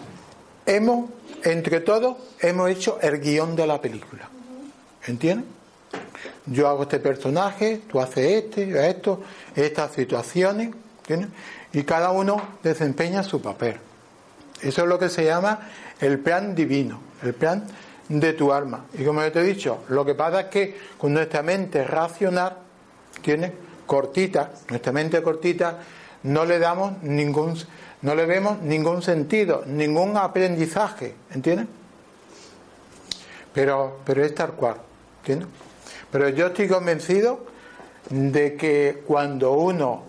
hemos, entre todos, hemos hecho el guion de la película. ¿Entiendes? Yo hago este personaje, tú haces este, esto, estas situaciones, ¿entiendes? Y cada uno desempeña su papel. Eso es lo que se llama el plan divino, el plan de tu alma. Y como yo te he dicho, lo que pasa es que con nuestra mente racional, tiene cortita, nuestra mente cortita, no le damos ningún no le vemos ningún sentido, ningún aprendizaje, ¿entiendes? Pero, pero es tal cual, ¿entiendes? Pero yo estoy convencido de que cuando uno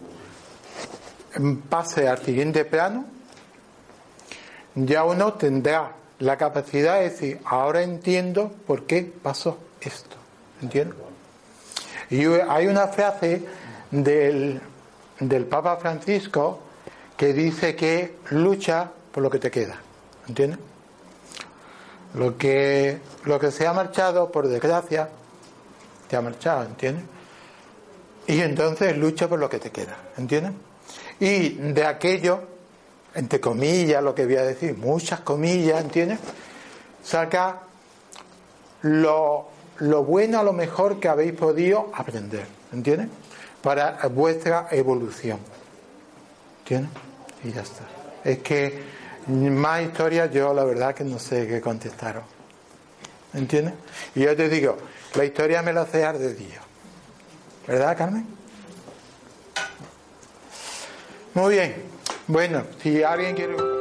pase al siguiente plano, ya uno tendrá la capacidad de decir, ahora entiendo por qué pasó esto, ¿entiendes? Y hay una frase del, del Papa Francisco que dice que lucha por lo que te queda. ¿Entiendes? Lo que, lo que se ha marchado, por desgracia, te ha marchado, ¿entiendes? Y entonces lucha por lo que te queda, ¿entiendes? Y de aquello, entre comillas, lo que voy a decir, muchas comillas, ¿entiendes? Saca lo, lo bueno, lo mejor que habéis podido aprender, ¿entiendes? Para vuestra evolución. ¿Entiendes? Y ya está. Es que más historias yo la verdad que no sé qué contestaron. ¿Entiendes? Y yo te digo, la historia me la hace de Dios. ¿Verdad, Carmen? Muy bien. Bueno, si alguien quiere...